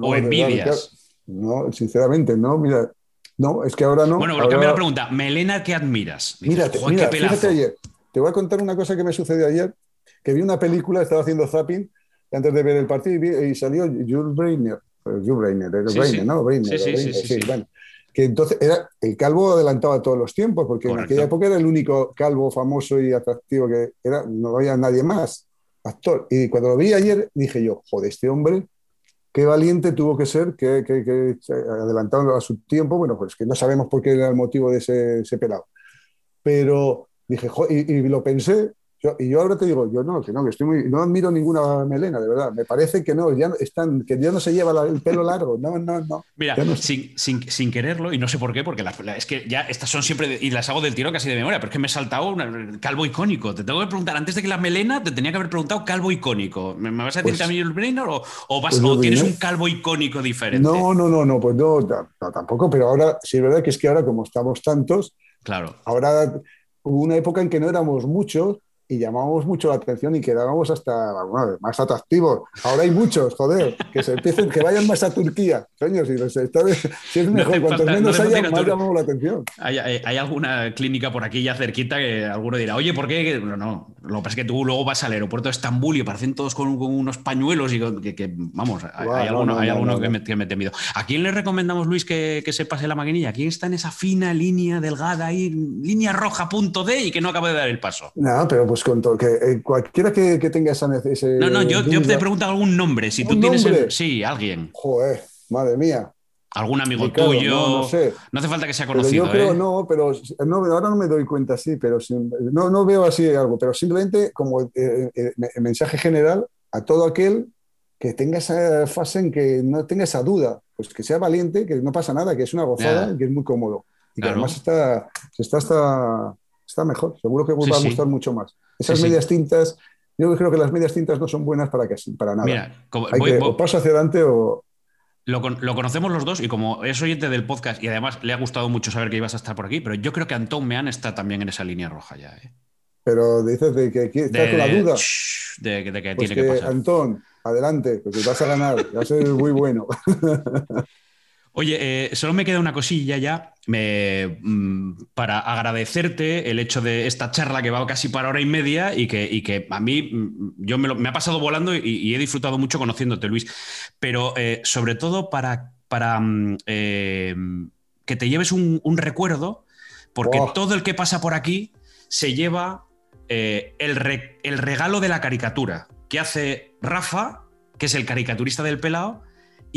o envidias. no, sinceramente, no. Mira, no, es que ahora no. Bueno, ahora... cambio la pregunta. Melena, ¿qué admiras? mira, fíjate ayer. Te voy a contar una cosa que me sucedió ayer, que vi una película, estaba haciendo zapping antes de ver el partido y, salió Jules Breiner. Jules Breiner, Breiner, ¿no? Breiner, sí, sí, sí, bueno. Que entonces era el calvo adelantaba todos los tiempos, porque en aquella época era el único calvo famoso y atractivo que era, no había nadie más, actor. Y cuando lo vi ayer, dije yo, joder, este hombre qué valiente tuvo que ser, que, que, a su tiempo, bueno, pues que no sabemos por qué era el motivo de ese, ese pelado. Pero dije, y, lo pensé, y yo ahora te digo, yo no, que no, que estoy muy, no admiro ninguna melena, de verdad. Me parece que no, ya están, que ya no se lleva el pelo largo. No, no, no. Mira, sin, sin, sin, quererlo, y no sé por qué, porque es que ya estas son siempre, y las hago del tiro casi de memoria, pero es que me he saltado un calvo icónico. Te tengo que preguntar, antes de que la melena, te tenía que haber preguntado calvo icónico. ¿Me, vas a decir pues también el Brainer o, o, vas, pues tienes un calvo icónico diferente? No, no, no, no, pues no, no, tampoco, pero ahora sí es verdad que es que ahora, como estamos tantos, claro. ahora hubo una época en que no éramos muchos y llamábamos mucho la atención y quedábamos hasta más atractivos. Ahora hay muchos, joder, que se empiecen, que vayan más a Turquía. Coño, si, si es mejor, cuanto menos haya, más llamamos la atención. ¿Hay, ¿Hay, alguna clínica por aquí ya cerquita que alguno dirá, oye, ¿por qué? No, no, lo que pasa es que tú luego vas al aeropuerto de Estambul y aparecen todos con, unos pañuelos y que, vamos, hay, alguno, hay alguno que, me, que me temido. ¿A quién le recomendamos, Luis, que, que, se pase la maquinilla? ¿Quién está en esa fina línea delgada ahí, línea roja, punto D y que no acaba de dar el paso? No, pero pues con todo, que eh, cualquiera que, tenga esa necesidad. No, no, yo, yo, te pregunto algún nombre. Si tú tienes. sí, alguien. Joder, madre mía. Algún amigo tuyo. No, no, sé. no, hace falta que sea conocido. yo creo, ¿eh? no, pero ahora no me doy cuenta, sí, pero no, no veo así algo, pero simplemente como eh, el mensaje general a todo aquel que tenga esa fase en que no tenga esa duda, pues que sea valiente, que no pasa nada, que es una gozada y que es muy cómodo. Y que además está, está, está, está mejor, seguro que va a gustar mucho más. Esas medias tintas, yo creo que las medias tintas no son buenas para, que, para nada. Mira, o paso hacia adelante o... Lo, conocemos los dos y como es oyente del podcast y además le ha gustado mucho saber que ibas a estar por aquí, pero yo creo que Antón Mean está también en esa línea roja ya. ¿eh? Pero dices de que estás con la duda. De, de que pues tiene que, pasar. Antón, adelante, porque vas a ganar, vas a ser muy bueno. [LAUGHS] Oye, eh, solo me queda una cosilla ya mm, para agradecerte el hecho de esta charla que va casi para hora y media y que, que a mí mm, yo me, ha pasado volando y, he disfrutado mucho conociéndote, Luis. Pero eh, sobre todo para, para mm, eh, que te lleves un, recuerdo, porque todo el que pasa por aquí se lleva el, el regalo de la caricatura que hace Rafa, que es el caricaturista del pelado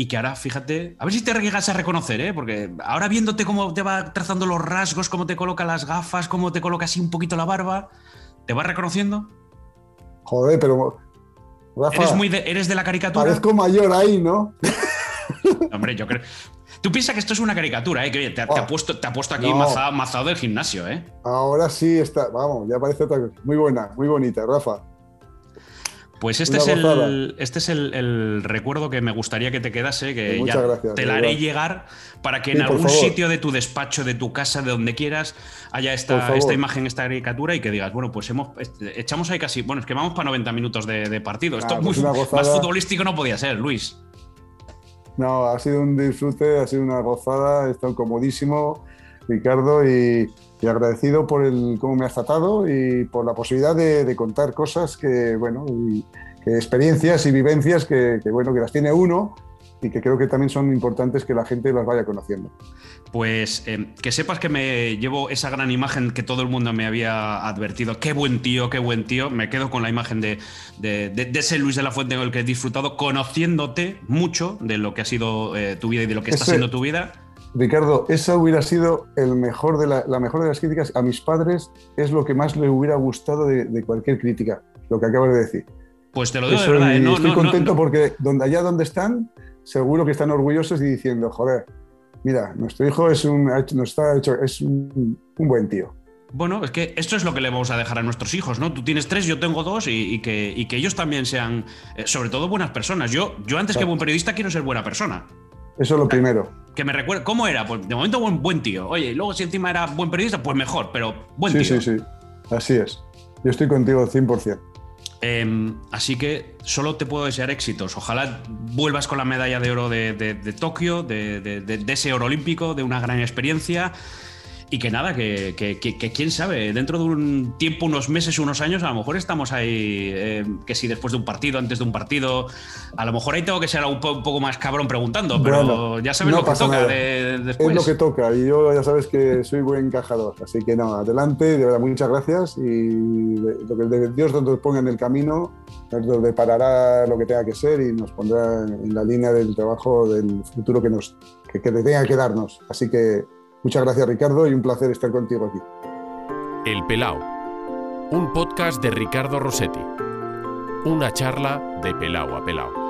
y que ahora, fíjate, a ver si te llegas a reconocer, ¿eh? porque ahora viéndote cómo te va trazando los rasgos, cómo te coloca las gafas, cómo te coloca así un poquito la barba, ¿te vas reconociendo? Joder, pero eres, muy de, eres de la caricatura. Parezco mayor ahí, ¿no? [LAUGHS] Hombre, yo creo. Tú piensas que esto es una caricatura, ¿eh? Que te, ha, puesto, te ha puesto aquí mazado, del gimnasio, ¿eh? Ahora sí está. Vamos, ya parece otra Muy buena, muy bonita, Rafa. Pues este es, el, este es el, recuerdo que me gustaría que te quedase, que pues ya te la haré llegar para que en algún sitio de tu despacho, de tu casa, de donde quieras, haya esta, esta imagen, esta caricatura y que digas, bueno, pues hemos echamos ahí casi, bueno, es que vamos para 90 minutos de, partido. Esto pues más futbolístico no podía ser, Luis. No, ha sido un disfrute, ha sido una gozada, he estado comodísimo, Ricardo, y, agradecido por el cómo me has tratado y por la posibilidad de, contar cosas que, bueno, que experiencias y vivencias que, que, bueno, que las tiene uno y que creo que también son importantes que la gente las vaya conociendo. Pues eh, que sepas que me llevo esa gran imagen que todo el mundo me había advertido. Qué buen tío, qué buen tío. Me quedo con la imagen de, de, ese Luis de la Fuente con el que he disfrutado, conociéndote mucho de lo que ha sido eh, tu vida y de lo que está siendo tu vida. Ricardo, esa hubiera sido el mejor de la, mejor de las críticas. A mis padres es lo que más le hubiera gustado de, cualquier crítica, lo que acabas de decir. Pues te lo digo de verdad. ¿eh? estoy contento porque donde, allá donde están, seguro que están orgullosos y diciendo, joder, mira, nuestro hijo es un, está hecho, es un, buen tío. Bueno, es que esto es lo que le vamos a dejar a nuestros hijos, ¿no? Tú tienes tres, yo tengo dos y, que, que, ellos también sean, eh, sobre todo, buenas personas. Yo, yo antes que buen periodista quiero ser buena persona. Eso es lo primero. Que me recuerde, ¿cómo era? Pues de momento buen, buen tío. Oye, y luego si encima era buen periodista, pues mejor, pero buen tío. Sí, sí, sí. Así es. Yo estoy contigo 100%. Em, así que solo te puedo desear éxitos. Ojalá vuelvas con la medalla de oro de, Tokio, de, de, ese oro olímpico, de una gran experiencia. Y que nada, que, quién sabe, dentro de un tiempo, unos meses, unos años, a lo mejor estamos ahí, eh, que si después de un partido, antes de un partido, a lo mejor ahí tengo que ser un, poco más cabrón preguntando, pero ya sabes lo que toca después. Es lo que toca y yo ya sabes que soy buen encajador, así que no, adelante, de verdad, muchas gracias y lo que Dios nos ponga en el camino, nos deparará lo que tenga que ser y nos pondrá en la línea del trabajo del futuro que, nos, que, que tenga que darnos. Así que Muchas gracias Ricardo y un placer estar contigo aquí. El Pelao, un podcast de Ricardo Rossetti. Una charla de Pelao a Pelao.